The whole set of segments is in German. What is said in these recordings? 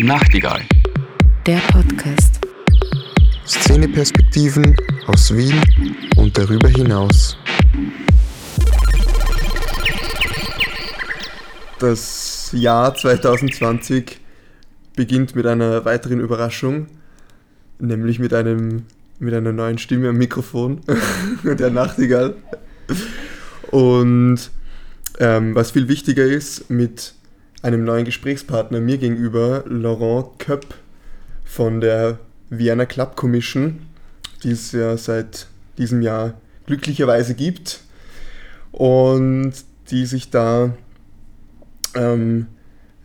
Nachtigall. Der Podcast. Szeneperspektiven aus Wien und darüber hinaus. Das Jahr 2020 beginnt mit einer weiteren Überraschung, nämlich mit einem mit einer neuen Stimme am Mikrofon, der Nachtigall. Und ähm, was viel wichtiger ist, mit einem neuen Gesprächspartner mir gegenüber, Laurent Köpp von der Vienna Club Commission, die es ja seit diesem Jahr glücklicherweise gibt und die sich da ähm,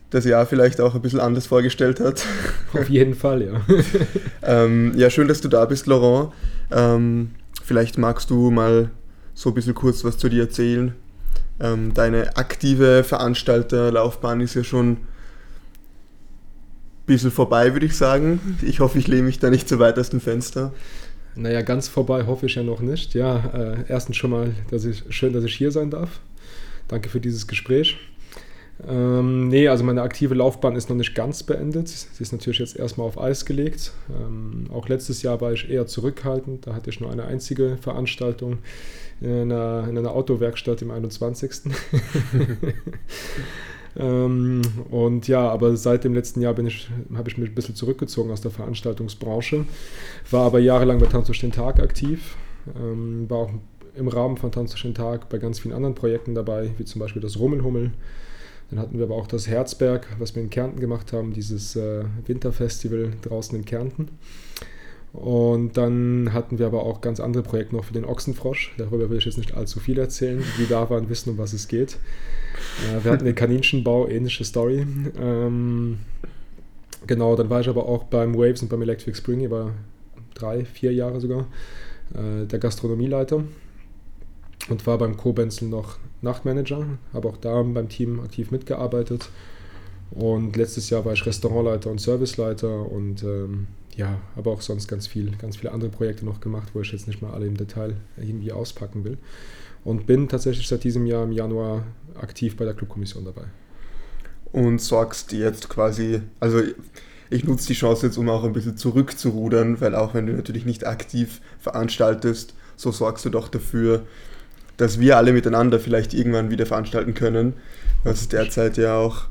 das Jahr vielleicht auch ein bisschen anders vorgestellt hat. Auf jeden Fall, ja. ähm, ja, schön, dass du da bist, Laurent. Ähm, vielleicht magst du mal so ein bisschen kurz was zu dir erzählen. Ähm, deine aktive Veranstalterlaufbahn ist ja schon ein bisschen vorbei, würde ich sagen. Ich hoffe, ich lehne mich da nicht zu weit aus dem Fenster. Naja, ganz vorbei hoffe ich ja noch nicht. Ja, äh, erstens schon mal, dass ich, schön, dass ich hier sein darf. Danke für dieses Gespräch. Ähm, nee, also meine aktive Laufbahn ist noch nicht ganz beendet. Sie ist natürlich jetzt erstmal auf Eis gelegt. Ähm, auch letztes Jahr war ich eher zurückhaltend. Da hatte ich nur eine einzige Veranstaltung in einer, in einer Autowerkstatt im 21. ähm, und ja, aber seit dem letzten Jahr ich, habe ich mich ein bisschen zurückgezogen aus der Veranstaltungsbranche. War aber jahrelang bei Tanz durch den Tag aktiv. Ähm, war auch im Rahmen von Tanz durch den Tag bei ganz vielen anderen Projekten dabei, wie zum Beispiel das Rummelhummel. Dann hatten wir aber auch das Herzberg, was wir in Kärnten gemacht haben, dieses äh, Winterfestival draußen in Kärnten. Und dann hatten wir aber auch ganz andere Projekte noch für den Ochsenfrosch. Darüber will ich jetzt nicht allzu viel erzählen. Die da waren, wissen, um was es geht. Äh, wir hatten den Kaninchenbau, ähnliche Story. Ähm, genau, dann war ich aber auch beim Waves und beim Electric Spring, war drei, vier Jahre sogar, äh, der Gastronomieleiter und war beim Co-Benzel noch Nachtmanager, habe auch da beim Team aktiv mitgearbeitet. Und letztes Jahr war ich Restaurantleiter und Serviceleiter und ähm, ja, habe auch sonst ganz viel, ganz viele andere Projekte noch gemacht, wo ich jetzt nicht mal alle im Detail irgendwie auspacken will. Und bin tatsächlich seit diesem Jahr im Januar aktiv bei der Clubkommission dabei. Und sorgst jetzt quasi, also ich nutze die Chance jetzt, um auch ein bisschen zurückzurudern, weil auch wenn du natürlich nicht aktiv veranstaltest, so sorgst du doch dafür, dass wir alle miteinander vielleicht irgendwann wieder veranstalten können, was derzeit ja auch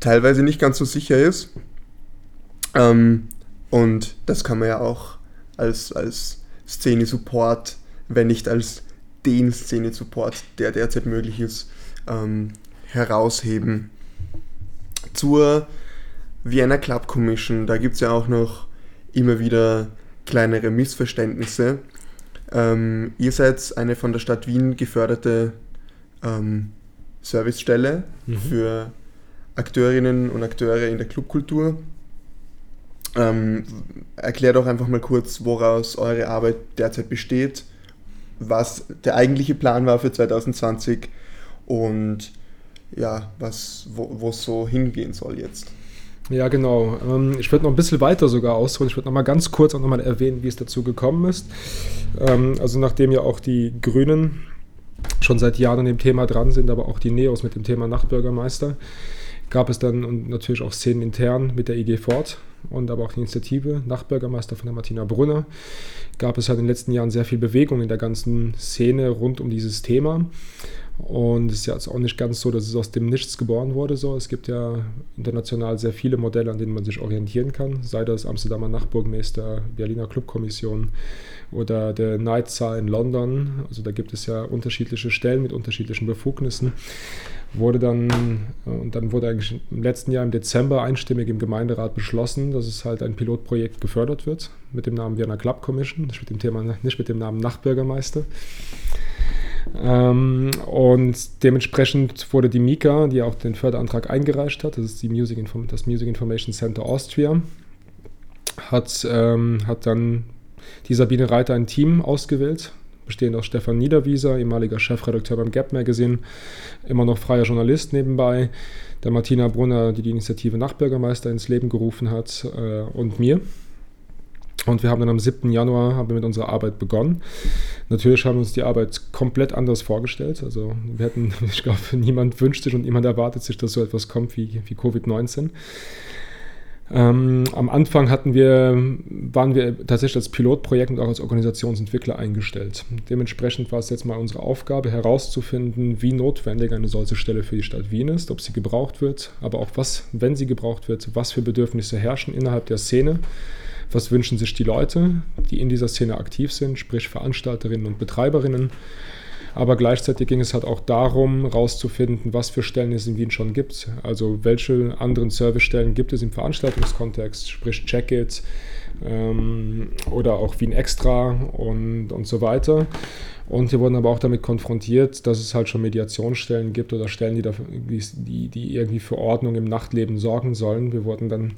teilweise nicht ganz so sicher ist. Ähm, und das kann man ja auch als, als Szene-Support, wenn nicht als den Szene-Support, der derzeit möglich ist, ähm, herausheben. Zur Vienna Club Commission, da gibt es ja auch noch immer wieder kleinere Missverständnisse. Ähm, ihr seid eine von der Stadt Wien geförderte ähm, Servicestelle mhm. für Akteurinnen und Akteure in der Clubkultur. Ähm, erklärt doch einfach mal kurz, woraus eure Arbeit derzeit besteht, was der eigentliche Plan war für 2020 und ja, was, wo es so hingehen soll jetzt. Ja, genau. Ähm, ich würde noch ein bisschen weiter sogar ausholen. Ich würde noch mal ganz kurz auch noch mal erwähnen, wie es dazu gekommen ist. Ähm, also nachdem ja auch die Grünen schon seit Jahren an dem Thema dran sind, aber auch die Neos mit dem Thema Nachtbürgermeister, gab es dann natürlich auch Szenen intern mit der IG Ford und aber auch die Initiative Nachtbürgermeister von der Martina Brunner. Gab es halt in den letzten Jahren sehr viel Bewegung in der ganzen Szene rund um dieses Thema. Und es ist ja auch nicht ganz so, dass es aus dem Nichts geboren wurde. So. Es gibt ja international sehr viele Modelle, an denen man sich orientieren kann, sei das Amsterdamer Nachtburgmeister, Berliner Clubkommission oder der Night in London. Also da gibt es ja unterschiedliche Stellen mit unterschiedlichen Befugnissen. Wurde dann, und dann wurde eigentlich im letzten Jahr im Dezember einstimmig im Gemeinderat beschlossen, dass es halt ein Pilotprojekt gefördert wird mit dem Namen Vienna Club Commission, nicht mit dem Thema, nicht mit dem Namen Nachtbürgermeister. Ähm, und dementsprechend wurde die Mika, die auch den Förderantrag eingereicht hat, das ist die Music Inform das Music Information Center Austria, hat, ähm, hat dann die Sabine Reiter ein Team ausgewählt, bestehend aus Stefan Niederwieser, ehemaliger Chefredakteur beim Gap Magazine, immer noch freier Journalist nebenbei, der Martina Brunner, die die Initiative Nachbürgermeister ins Leben gerufen hat, äh, und mir. Und wir haben dann am 7. Januar haben wir mit unserer Arbeit begonnen. Natürlich haben wir uns die Arbeit komplett anders vorgestellt. Also wir hätten, ich glaube, niemand wünscht sich und niemand erwartet sich, dass so etwas kommt wie, wie Covid-19. Ähm, am Anfang hatten wir, waren wir tatsächlich als Pilotprojekt und auch als Organisationsentwickler eingestellt. Dementsprechend war es jetzt mal unsere Aufgabe herauszufinden, wie notwendig eine solche Stelle für die Stadt Wien ist, ob sie gebraucht wird, aber auch was, wenn sie gebraucht wird, was für Bedürfnisse herrschen innerhalb der Szene, was wünschen sich die Leute, die in dieser Szene aktiv sind, sprich Veranstalterinnen und Betreiberinnen aber gleichzeitig ging es halt auch darum, herauszufinden, was für Stellen es in Wien schon gibt. Also welche anderen Servicestellen gibt es im Veranstaltungskontext, sprich Check-It ähm, oder auch Wien Extra und, und so weiter. Und wir wurden aber auch damit konfrontiert, dass es halt schon Mediationsstellen gibt oder Stellen, die, da, die, die irgendwie für Ordnung im Nachtleben sorgen sollen. Wir wurden dann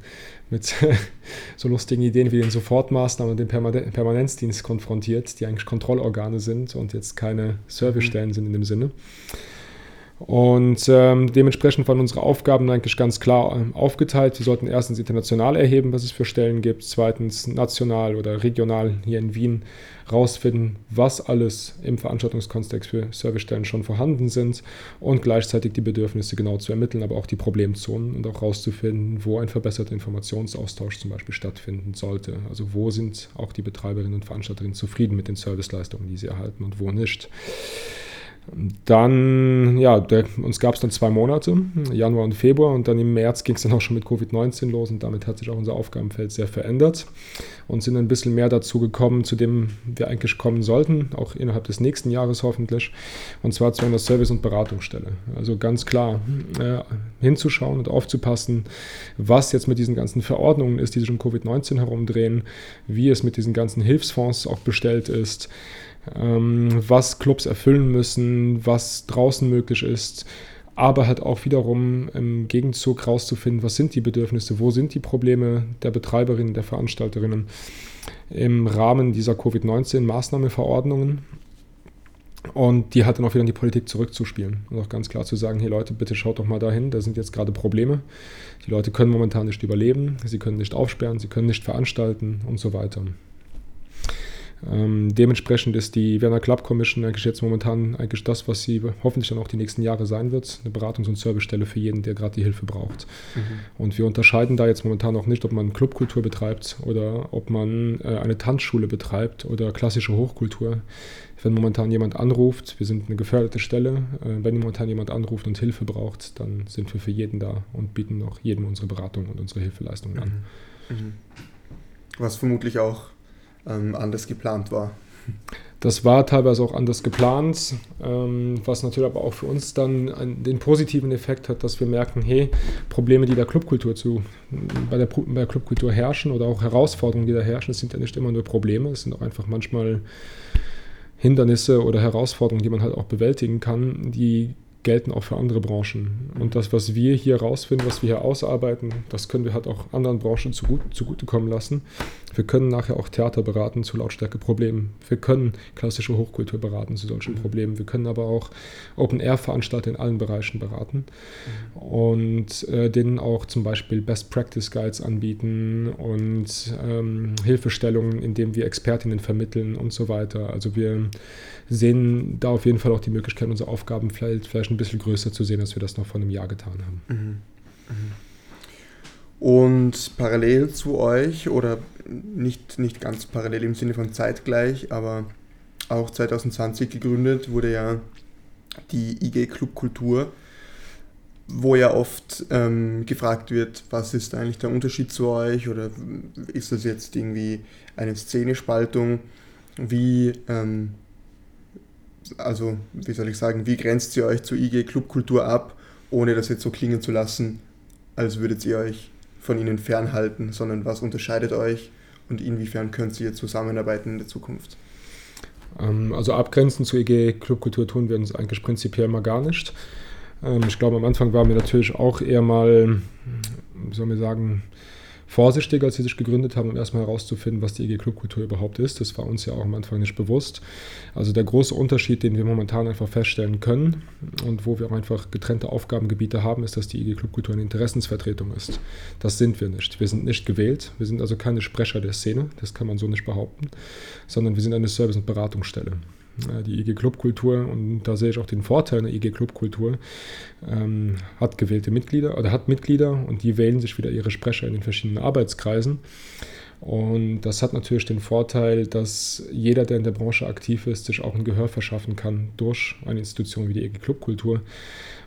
mit so lustigen Ideen wie den Sofortmaßnahmen und dem Permanenzdienst konfrontiert, die eigentlich Kontrollorgane sind und jetzt keine Servicestellen sind in dem Sinne. Und ähm, dementsprechend waren unsere Aufgaben eigentlich ganz klar ähm, aufgeteilt. Wir sollten erstens international erheben, was es für Stellen gibt, zweitens national oder regional hier in Wien rausfinden, was alles im Veranstaltungskontext für Servicestellen schon vorhanden sind und gleichzeitig die Bedürfnisse genau zu ermitteln, aber auch die Problemzonen und auch rauszufinden, wo ein verbesserter Informationsaustausch zum Beispiel stattfinden sollte. Also wo sind auch die Betreiberinnen und Veranstalterinnen zufrieden mit den Serviceleistungen, die sie erhalten und wo nicht. Dann, ja, der, uns gab es dann zwei Monate, Januar und Februar, und dann im März ging es dann auch schon mit Covid-19 los und damit hat sich auch unser Aufgabenfeld sehr verändert und sind ein bisschen mehr dazu gekommen, zu dem wir eigentlich kommen sollten, auch innerhalb des nächsten Jahres hoffentlich, und zwar zu einer Service- und Beratungsstelle. Also ganz klar äh, hinzuschauen und aufzupassen, was jetzt mit diesen ganzen Verordnungen ist, die sich um Covid-19 herumdrehen, wie es mit diesen ganzen Hilfsfonds auch bestellt ist was Clubs erfüllen müssen, was draußen möglich ist, aber halt auch wiederum im Gegenzug rauszufinden, was sind die Bedürfnisse, wo sind die Probleme der Betreiberinnen, der Veranstalterinnen im Rahmen dieser Covid-19-Maßnahmeverordnungen. Und die hat dann auch wieder in die Politik zurückzuspielen und auch ganz klar zu sagen, hey Leute, bitte schaut doch mal dahin, da sind jetzt gerade Probleme. Die Leute können momentan nicht überleben, sie können nicht aufsperren, sie können nicht veranstalten und so weiter. Ähm, dementsprechend ist die Werner Club Commission eigentlich jetzt momentan eigentlich das, was sie hoffentlich dann auch die nächsten Jahre sein wird, eine Beratungs- und Servicestelle für jeden, der gerade die Hilfe braucht. Mhm. Und wir unterscheiden da jetzt momentan auch nicht, ob man Clubkultur betreibt oder ob man äh, eine Tanzschule betreibt oder klassische Hochkultur. Wenn momentan jemand anruft, wir sind eine geförderte Stelle, äh, wenn momentan jemand anruft und Hilfe braucht, dann sind wir für jeden da und bieten auch jedem unsere Beratung und unsere Hilfeleistungen an. Mhm. Mhm. Was vermutlich auch ähm, anders geplant war. Das war teilweise auch anders geplant, ähm, was natürlich aber auch für uns dann den positiven Effekt hat, dass wir merken, hey, Probleme, die der Clubkultur zu, bei der, bei der Clubkultur herrschen oder auch Herausforderungen, die da herrschen, sind ja nicht immer nur Probleme, es sind auch einfach manchmal Hindernisse oder Herausforderungen, die man halt auch bewältigen kann, die gelten auch für andere Branchen. Und das, was wir hier rausfinden, was wir hier ausarbeiten, das können wir halt auch anderen Branchen zugut, zugutekommen lassen. Wir können nachher auch Theater beraten zu Lautstärkeproblemen. Wir können klassische Hochkultur beraten zu solchen mhm. Problemen. Wir können aber auch Open-Air-Veranstalter in allen Bereichen beraten mhm. und äh, denen auch zum Beispiel Best-Practice-Guides anbieten und ähm, Hilfestellungen, indem wir Expertinnen vermitteln und so weiter. Also wir sehen da auf jeden Fall auch die Möglichkeit, unser Aufgabenfeld vielleicht ein bisschen größer zu sehen, als wir das noch vor einem Jahr getan haben. Mhm. Mhm. Und parallel zu euch, oder nicht, nicht ganz parallel im Sinne von zeitgleich, aber auch 2020 gegründet, wurde ja die IG Club Kultur, wo ja oft ähm, gefragt wird, was ist eigentlich der Unterschied zu euch oder ist das jetzt irgendwie eine Szenespaltung? Wie ähm, also wie soll ich sagen, wie grenzt ihr euch zur IG Clubkultur ab, ohne das jetzt so klingen zu lassen, als würdet ihr euch von ihnen fernhalten, sondern was unterscheidet euch und inwiefern könnt ihr zusammenarbeiten in der Zukunft? Ähm, also abgrenzen zur IG Clubkultur tun wir uns eigentlich prinzipiell mal gar nicht. Ähm, ich glaube, am Anfang waren wir natürlich auch eher mal, wie soll man sagen, vorsichtig, als sie sich gegründet haben, um erstmal herauszufinden, was die IG Clubkultur überhaupt ist. Das war uns ja auch am Anfang nicht bewusst. Also der große Unterschied, den wir momentan einfach feststellen können und wo wir auch einfach getrennte Aufgabengebiete haben, ist, dass die IG Clubkultur eine Interessensvertretung ist. Das sind wir nicht. Wir sind nicht gewählt. Wir sind also keine Sprecher der Szene. Das kann man so nicht behaupten. Sondern wir sind eine Service- und Beratungsstelle. Die IG Clubkultur, und da sehe ich auch den Vorteil der IG Clubkultur, ähm, hat gewählte Mitglieder oder hat Mitglieder und die wählen sich wieder ihre Sprecher in den verschiedenen Arbeitskreisen. Und das hat natürlich den Vorteil, dass jeder, der in der Branche aktiv ist, sich auch ein Gehör verschaffen kann durch eine Institution wie die EG Clubkultur.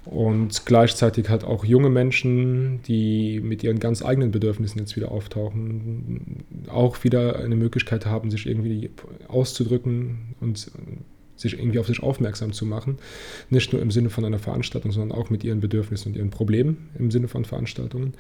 Und gleichzeitig hat auch junge Menschen, die mit ihren ganz eigenen Bedürfnissen jetzt wieder auftauchen, auch wieder eine Möglichkeit haben, sich irgendwie auszudrücken und sich irgendwie auf sich aufmerksam zu machen. Nicht nur im Sinne von einer Veranstaltung, sondern auch mit ihren Bedürfnissen und ihren Problemen im Sinne von Veranstaltungen.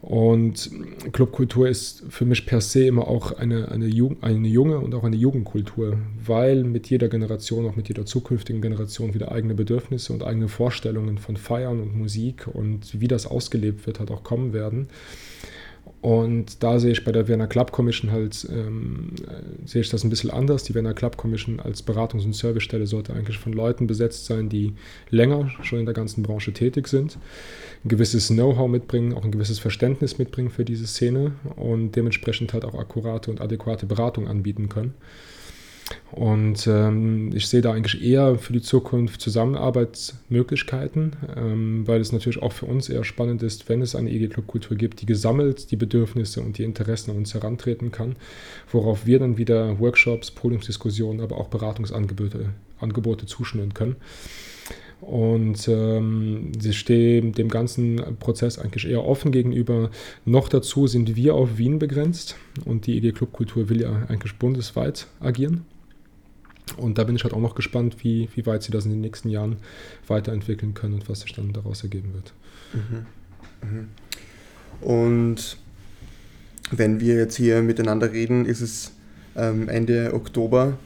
Und Clubkultur ist für mich per se immer auch eine, eine, eine junge und auch eine Jugendkultur, weil mit jeder Generation, auch mit jeder zukünftigen Generation wieder eigene Bedürfnisse und eigene Vorstellungen von Feiern und Musik und wie das ausgelebt wird, halt auch kommen werden. Und da sehe ich bei der Vienna Club Commission halt, ähm, sehe ich das ein bisschen anders. Die Vienna Club Commission als Beratungs- und Servicestelle sollte eigentlich von Leuten besetzt sein, die länger schon in der ganzen Branche tätig sind, ein gewisses Know-how mitbringen, auch ein gewisses Verständnis mitbringen für diese Szene und dementsprechend halt auch akkurate und adäquate Beratung anbieten können. Und ähm, ich sehe da eigentlich eher für die Zukunft Zusammenarbeitsmöglichkeiten, ähm, weil es natürlich auch für uns eher spannend ist, wenn es eine EG-Club-Kultur gibt, die gesammelt die Bedürfnisse und die Interessen an uns herantreten kann, worauf wir dann wieder Workshops, Podiumsdiskussionen, aber auch Beratungsangebote Angebote zuschnüren können. Und ähm, sie stehen dem ganzen Prozess eigentlich eher offen gegenüber. Noch dazu sind wir auf Wien begrenzt und die EG Clubkultur will ja eigentlich bundesweit agieren. Und da bin ich halt auch noch gespannt, wie, wie weit sie das in den nächsten Jahren weiterentwickeln können und was sich dann daraus ergeben wird. Mhm. Mhm. Und wenn wir jetzt hier miteinander reden, ist es ähm, Ende Oktober.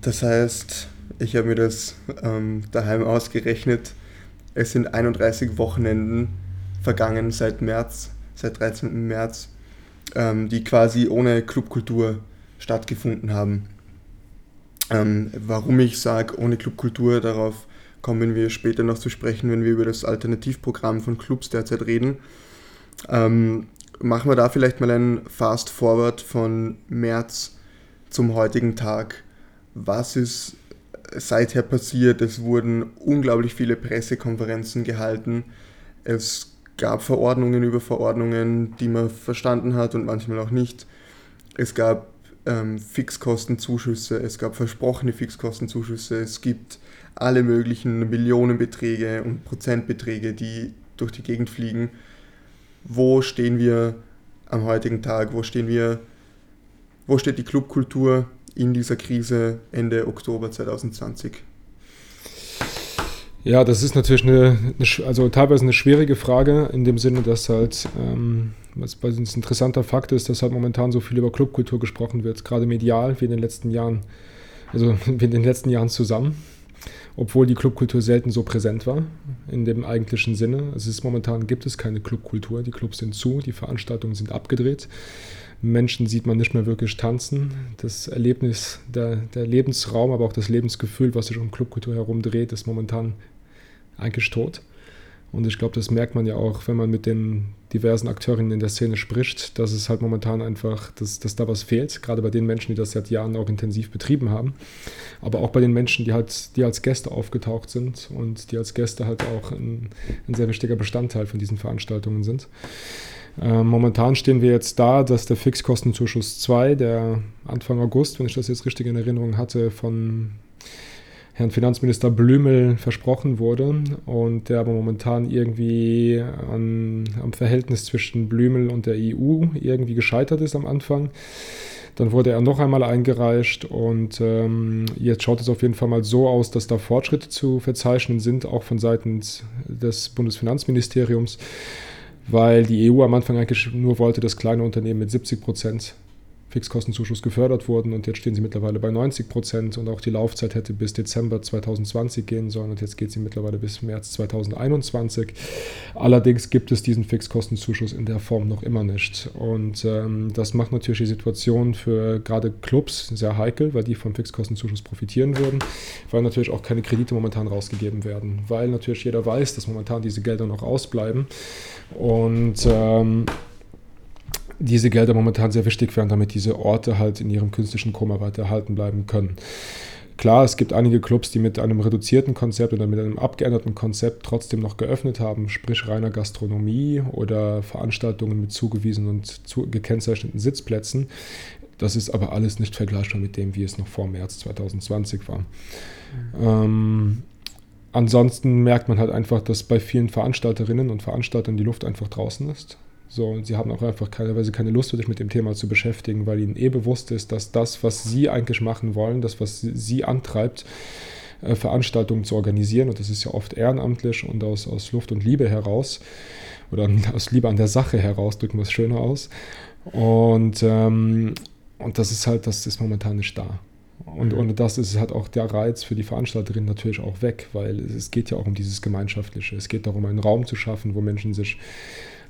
Das heißt, ich habe mir das ähm, daheim ausgerechnet. Es sind 31 Wochenenden vergangen seit März, seit 13. März, ähm, die quasi ohne Clubkultur stattgefunden haben. Ähm, warum ich sage, ohne Clubkultur, darauf kommen wir später noch zu sprechen, wenn wir über das Alternativprogramm von Clubs derzeit reden. Ähm, machen wir da vielleicht mal einen Fast Forward von März zum heutigen Tag. Was ist seither passiert? Es wurden unglaublich viele Pressekonferenzen gehalten. Es gab Verordnungen über Verordnungen, die man verstanden hat und manchmal auch nicht. Es gab ähm, Fixkostenzuschüsse, es gab versprochene Fixkostenzuschüsse, es gibt alle möglichen Millionenbeträge und Prozentbeträge, die durch die Gegend fliegen. Wo stehen wir am heutigen Tag? Wo stehen wir? Wo steht die Clubkultur in dieser Krise Ende Oktober 2020? Ja, das ist natürlich eine, eine, also teilweise eine schwierige Frage, in dem Sinne, dass halt, ähm, was ein interessanter Fakt ist, dass halt momentan so viel über Clubkultur gesprochen wird, gerade medial, wie in den letzten Jahren, also wie in den letzten Jahren zusammen, obwohl die Clubkultur selten so präsent war, in dem eigentlichen Sinne. Also es ist momentan gibt es keine Clubkultur, die Clubs sind zu, die Veranstaltungen sind abgedreht. Menschen sieht man nicht mehr wirklich tanzen. Das Erlebnis, der, der Lebensraum, aber auch das Lebensgefühl, was sich um Clubkultur herum dreht, ist momentan eigentlich tot. Und ich glaube, das merkt man ja auch, wenn man mit den diversen Akteurinnen in der Szene spricht, dass es halt momentan einfach, dass, dass da was fehlt, gerade bei den Menschen, die das seit Jahren auch intensiv betrieben haben, aber auch bei den Menschen, die halt, die als Gäste aufgetaucht sind und die als Gäste halt auch ein, ein sehr wichtiger Bestandteil von diesen Veranstaltungen sind. Äh, momentan stehen wir jetzt da, dass der Fixkostenzuschuss 2, der Anfang August, wenn ich das jetzt richtig in Erinnerung hatte, von Herrn Finanzminister Blümel versprochen wurde und der aber momentan irgendwie an, am Verhältnis zwischen Blümel und der EU irgendwie gescheitert ist am Anfang. Dann wurde er noch einmal eingereicht und ähm, jetzt schaut es auf jeden Fall mal so aus, dass da Fortschritte zu verzeichnen sind, auch von Seiten des Bundesfinanzministeriums, weil die EU am Anfang eigentlich nur wollte, dass kleine Unternehmen mit 70 Prozent Fixkostenzuschuss gefördert wurden und jetzt stehen sie mittlerweile bei 90 Prozent und auch die Laufzeit hätte bis Dezember 2020 gehen sollen und jetzt geht sie mittlerweile bis März 2021. Allerdings gibt es diesen Fixkostenzuschuss in der Form noch immer nicht und ähm, das macht natürlich die Situation für gerade Clubs sehr heikel, weil die vom Fixkostenzuschuss profitieren würden, weil natürlich auch keine Kredite momentan rausgegeben werden, weil natürlich jeder weiß, dass momentan diese Gelder noch ausbleiben und ähm, diese Gelder momentan sehr wichtig wären, damit diese Orte halt in ihrem künstlichen Koma weiter erhalten bleiben können. Klar, es gibt einige Clubs, die mit einem reduzierten Konzept oder mit einem abgeänderten Konzept trotzdem noch geöffnet haben, sprich reiner Gastronomie oder Veranstaltungen mit zugewiesenen und zu gekennzeichneten Sitzplätzen. Das ist aber alles nicht vergleichbar mit dem, wie es noch vor März 2020 war. Mhm. Ähm, ansonsten merkt man halt einfach, dass bei vielen Veranstalterinnen und Veranstaltern die Luft einfach draußen ist. So, und sie haben auch einfach teilweise keine Lust, sich mit dem Thema zu beschäftigen, weil ihnen eh bewusst ist, dass das, was sie eigentlich machen wollen, das, was sie antreibt, äh, Veranstaltungen zu organisieren, und das ist ja oft ehrenamtlich und aus, aus Luft und Liebe heraus, oder aus Liebe an der Sache heraus, drücken wir es schöner aus. Und, ähm, und das ist halt, das ist momentan nicht da. Und ohne das ist halt auch der Reiz für die Veranstalterin natürlich auch weg, weil es geht ja auch um dieses Gemeinschaftliche. Es geht darum, einen Raum zu schaffen, wo Menschen sich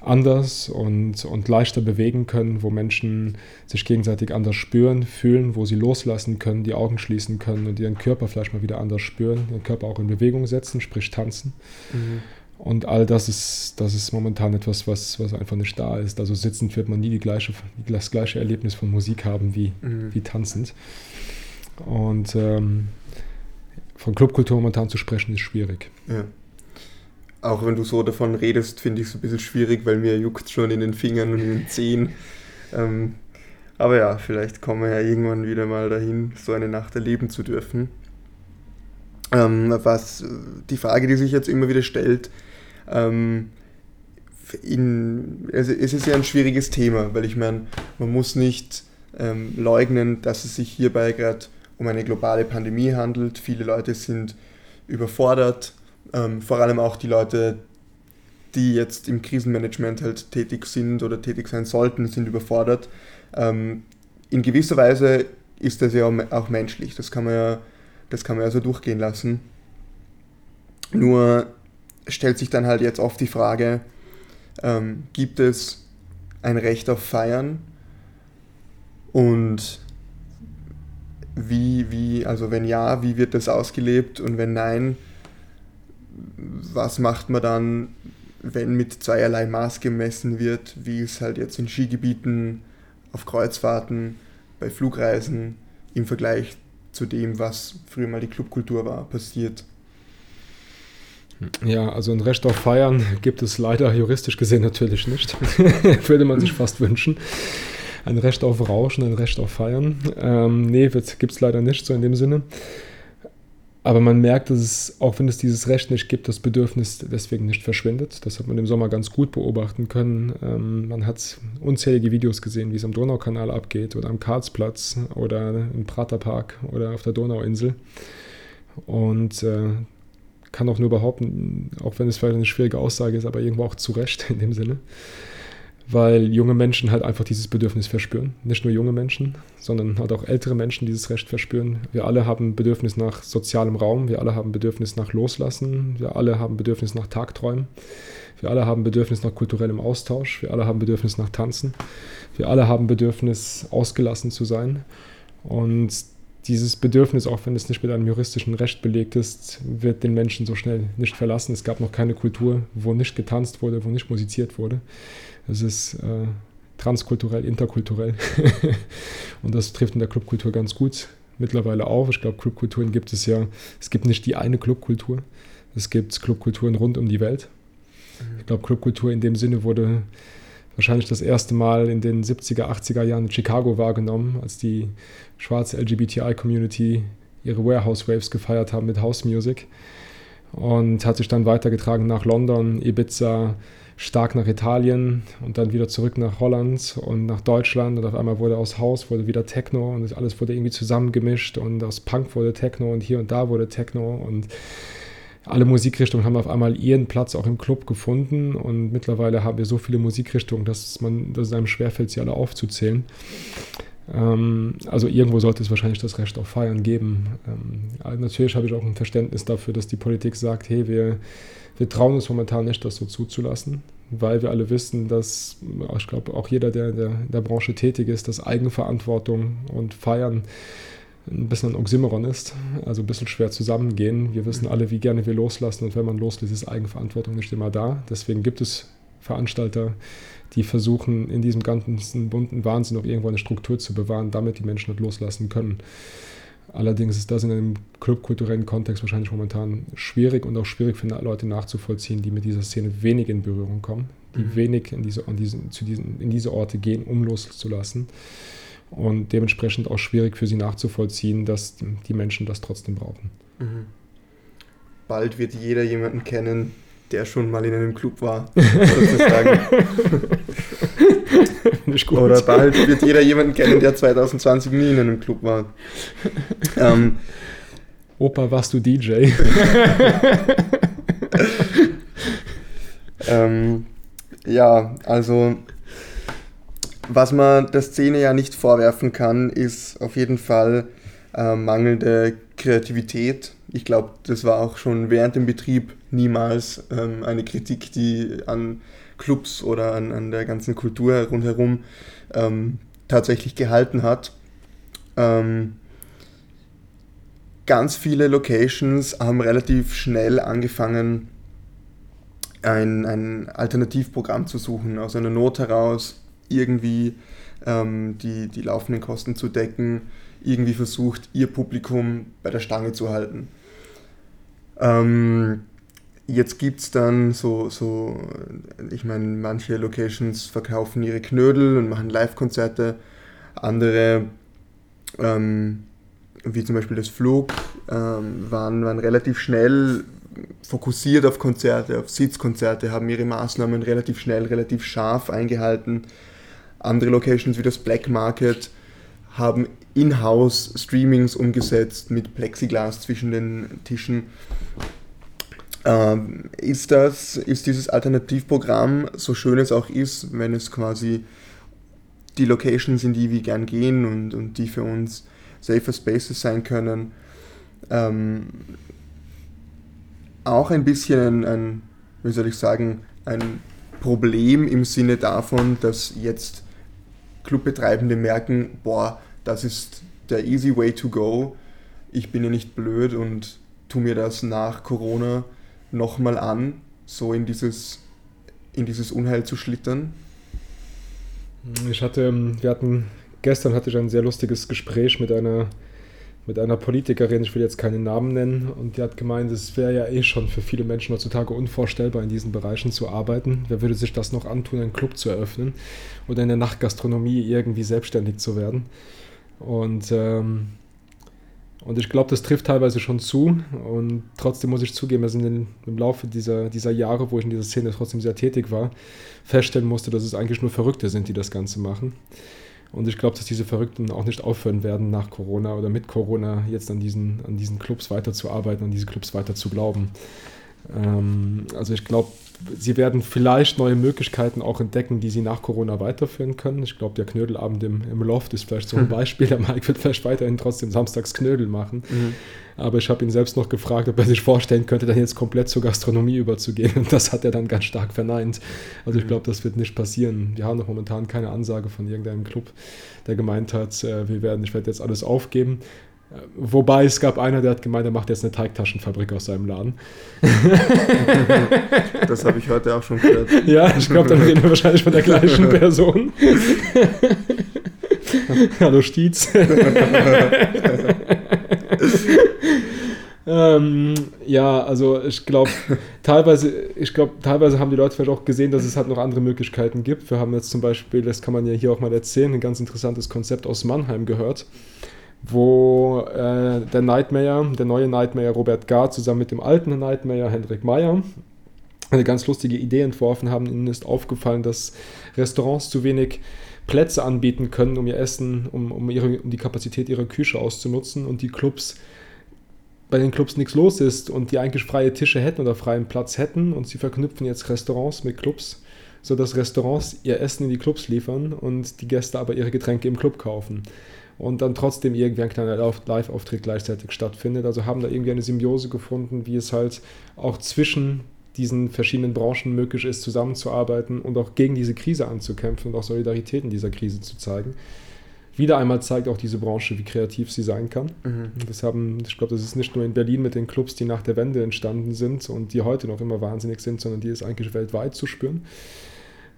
anders und, und leichter bewegen können, wo Menschen sich gegenseitig anders spüren, fühlen, wo sie loslassen können, die Augen schließen können und ihren Körper vielleicht mal wieder anders spüren, ihren Körper auch in Bewegung setzen, sprich tanzen. Mhm. Und all das ist, das ist momentan etwas, was, was einfach nicht da ist. Also sitzend wird man nie die gleiche, das gleiche Erlebnis von Musik haben wie, mhm. wie tanzend. Und ähm, von Clubkultur momentan zu sprechen, ist schwierig. Ja. Auch wenn du so davon redest, finde ich es ein bisschen schwierig, weil mir juckt schon in den Fingern und in den Zehen. Ähm, aber ja, vielleicht kommen wir ja irgendwann wieder mal dahin, so eine Nacht erleben zu dürfen. Ähm, was die Frage, die sich jetzt immer wieder stellt, ähm, in, also es ist ja ein schwieriges Thema, weil ich meine, man muss nicht ähm, leugnen, dass es sich hierbei gerade um eine globale Pandemie handelt. Viele Leute sind überfordert, ähm, vor allem auch die Leute, die jetzt im Krisenmanagement halt tätig sind oder tätig sein sollten, sind überfordert. Ähm, in gewisser Weise ist das ja auch menschlich, das kann man ja, das kann man ja so durchgehen lassen. Nur stellt sich dann halt jetzt oft die Frage, ähm, gibt es ein Recht auf Feiern? Und wie, wie, also wenn ja, wie wird das ausgelebt und wenn nein, was macht man dann, wenn mit zweierlei Maß gemessen wird, wie es halt jetzt in Skigebieten, auf Kreuzfahrten, bei Flugreisen im Vergleich zu dem, was früher mal die Clubkultur war, passiert. Ja, also ein Recht auf Feiern gibt es leider juristisch gesehen natürlich nicht. Würde man sich fast wünschen ein Recht auf Rauschen, ein Recht auf Feiern. Ähm, nee, gibt es leider nicht so in dem Sinne. Aber man merkt, dass es, auch wenn es dieses Recht nicht gibt, das Bedürfnis deswegen nicht verschwindet. Das hat man im Sommer ganz gut beobachten können. Ähm, man hat unzählige Videos gesehen, wie es am Donaukanal abgeht oder am Karlsplatz oder im Praterpark oder auf der Donauinsel. Und äh, kann auch nur behaupten, auch wenn es vielleicht eine schwierige Aussage ist, aber irgendwo auch zu Recht in dem Sinne weil junge Menschen halt einfach dieses Bedürfnis verspüren. Nicht nur junge Menschen, sondern halt auch ältere Menschen dieses Recht verspüren. Wir alle haben Bedürfnis nach sozialem Raum, wir alle haben Bedürfnis nach Loslassen, wir alle haben Bedürfnis nach Tagträumen, wir alle haben Bedürfnis nach kulturellem Austausch, wir alle haben Bedürfnis nach Tanzen, wir alle haben Bedürfnis, ausgelassen zu sein. Und dieses Bedürfnis, auch wenn es nicht mit einem juristischen Recht belegt ist, wird den Menschen so schnell nicht verlassen. Es gab noch keine Kultur, wo nicht getanzt wurde, wo nicht musiziert wurde. Es ist äh, transkulturell, interkulturell. und das trifft in der Clubkultur ganz gut mittlerweile auf. Ich glaube, Clubkulturen gibt es ja, es gibt nicht die eine Clubkultur. Es gibt Clubkulturen rund um die Welt. Ich glaube, Clubkultur in dem Sinne wurde wahrscheinlich das erste Mal in den 70er, 80er Jahren in Chicago wahrgenommen, als die schwarze LGBTI-Community ihre Warehouse Waves gefeiert haben mit House Music und hat sich dann weitergetragen nach London, Ibiza, stark nach Italien und dann wieder zurück nach Holland und nach Deutschland und auf einmal wurde aus Haus wurde wieder Techno und alles wurde irgendwie zusammengemischt und aus Punk wurde Techno und hier und da wurde Techno und alle Musikrichtungen haben auf einmal ihren Platz auch im Club gefunden und mittlerweile haben wir so viele Musikrichtungen, dass man, dass es einem schwerfällt, sie alle aufzuzählen. Ähm, also irgendwo sollte es wahrscheinlich das Recht auf Feiern geben. Ähm, also natürlich habe ich auch ein Verständnis dafür, dass die Politik sagt, hey, wir wir trauen uns momentan nicht, das so zuzulassen, weil wir alle wissen, dass, ich glaube, auch jeder, der in der, in der Branche tätig ist, dass Eigenverantwortung und Feiern ein bisschen ein Oxymoron ist, also ein bisschen schwer zusammengehen. Wir wissen alle, wie gerne wir loslassen und wenn man loslässt, ist Eigenverantwortung nicht immer da. Deswegen gibt es Veranstalter, die versuchen, in diesem ganzen bunten Wahnsinn auch irgendwo eine Struktur zu bewahren, damit die Menschen nicht loslassen können. Allerdings ist das in einem clubkulturellen Kontext wahrscheinlich momentan schwierig und auch schwierig für Leute nachzuvollziehen, die mit dieser Szene wenig in Berührung kommen, die mhm. wenig in diese, in, diesen, zu diesen, in diese Orte gehen, um loszulassen. Und dementsprechend auch schwierig für sie nachzuvollziehen, dass die Menschen das trotzdem brauchen. Mhm. Bald wird jeder jemanden kennen, der schon mal in einem Club war. Oder bald wird jeder jemanden kennen, der 2020 nie in einem Club war. Ähm, Opa, warst du DJ? ähm, ja, also was man der Szene ja nicht vorwerfen kann, ist auf jeden Fall äh, mangelnde Kreativität. Ich glaube, das war auch schon während dem Betrieb niemals ähm, eine Kritik, die an Clubs oder an, an der ganzen Kultur rundherum ähm, tatsächlich gehalten hat. Ähm, ganz viele Locations haben relativ schnell angefangen, ein, ein Alternativprogramm zu suchen, aus einer Not heraus irgendwie ähm, die, die laufenden Kosten zu decken, irgendwie versucht, ihr Publikum bei der Stange zu halten. Ähm, jetzt gibt es dann so, so, ich meine, manche Locations verkaufen ihre Knödel und machen Live-Konzerte, andere, ähm, wie zum Beispiel das Flug, ähm, waren, waren relativ schnell fokussiert auf Konzerte, auf Sitzkonzerte, haben ihre Maßnahmen relativ schnell, relativ scharf eingehalten. Andere Locations wie das Black Market haben in-house Streamings umgesetzt mit Plexiglas zwischen den Tischen ähm, ist, das, ist dieses Alternativprogramm, so schön es auch ist, wenn es quasi die Locations, in die wir gern gehen und, und die für uns safer Spaces sein können, ähm, auch ein bisschen ein, ein, wie soll ich sagen, ein Problem im Sinne davon, dass jetzt Clubbetreibende merken, boah, das ist der easy way to go. Ich bin ja nicht blöd und tu mir das nach Corona nochmal an, so in dieses, in dieses Unheil zu schlittern? Ich hatte, ähm, wir hatten, gestern hatte ich ein sehr lustiges Gespräch mit einer, mit einer Politikerin, ich will jetzt keinen Namen nennen, und die hat gemeint, es wäre ja eh schon für viele Menschen heutzutage unvorstellbar, in diesen Bereichen zu arbeiten. Wer würde sich das noch antun, einen Club zu eröffnen oder in der Nachtgastronomie irgendwie selbstständig zu werden? Und ähm, und ich glaube, das trifft teilweise schon zu. Und trotzdem muss ich zugeben, dass in im Laufe dieser, dieser Jahre, wo ich in dieser Szene trotzdem sehr tätig war, feststellen musste, dass es eigentlich nur Verrückte sind, die das Ganze machen. Und ich glaube, dass diese Verrückten auch nicht aufhören werden, nach Corona oder mit Corona jetzt an diesen, an diesen Clubs weiterzuarbeiten, an diese Clubs weiter zu glauben. Ähm, also ich glaube, sie werden vielleicht neue Möglichkeiten auch entdecken, die sie nach Corona weiterführen können. Ich glaube, der Knödelabend im, im Loft ist vielleicht so ein Beispiel. Der Mike wird vielleicht weiterhin trotzdem samstags Knödel machen. Mhm. Aber ich habe ihn selbst noch gefragt, ob er sich vorstellen könnte, dann jetzt komplett zur Gastronomie überzugehen. Und das hat er dann ganz stark verneint. Also ich mhm. glaube, das wird nicht passieren. Wir haben noch momentan keine Ansage von irgendeinem Club, der gemeint hat, äh, wir werden, ich werde jetzt alles aufgeben. Wobei es gab einer, der hat gemeint, er macht jetzt eine Teigtaschenfabrik aus seinem Laden. Das habe ich heute auch schon gehört. Ja, ich glaube, dann reden wir wahrscheinlich von der gleichen Person. Hallo Stiez. ähm, ja, also ich glaube, teilweise, ich glaube, teilweise haben die Leute vielleicht auch gesehen, dass es halt noch andere Möglichkeiten gibt. Wir haben jetzt zum Beispiel, das kann man ja hier auch mal erzählen, ein ganz interessantes Konzept aus Mannheim gehört wo äh, der Nightmare, der neue Nightmare Robert Gard zusammen mit dem alten Nightmare Hendrik Meyer eine ganz lustige Idee entworfen haben. Ihnen ist aufgefallen, dass Restaurants zu wenig Plätze anbieten können, um ihr Essen, um, um, ihre, um die Kapazität ihrer Küche auszunutzen und die Clubs bei den Clubs nichts los ist und die eigentlich freie Tische hätten oder freien Platz hätten und sie verknüpfen jetzt Restaurants mit Clubs, sodass Restaurants ihr Essen in die Clubs liefern und die Gäste aber ihre Getränke im Club kaufen und dann trotzdem irgendwie ein kleiner Live-Auftritt gleichzeitig stattfindet. Also haben da irgendwie eine Symbiose gefunden, wie es halt auch zwischen diesen verschiedenen Branchen möglich ist, zusammenzuarbeiten und auch gegen diese Krise anzukämpfen und auch Solidarität in dieser Krise zu zeigen. Wieder einmal zeigt auch diese Branche, wie kreativ sie sein kann. Mhm. Das haben, ich glaube, das ist nicht nur in Berlin mit den Clubs, die nach der Wende entstanden sind und die heute noch immer wahnsinnig sind, sondern die ist eigentlich weltweit zu spüren.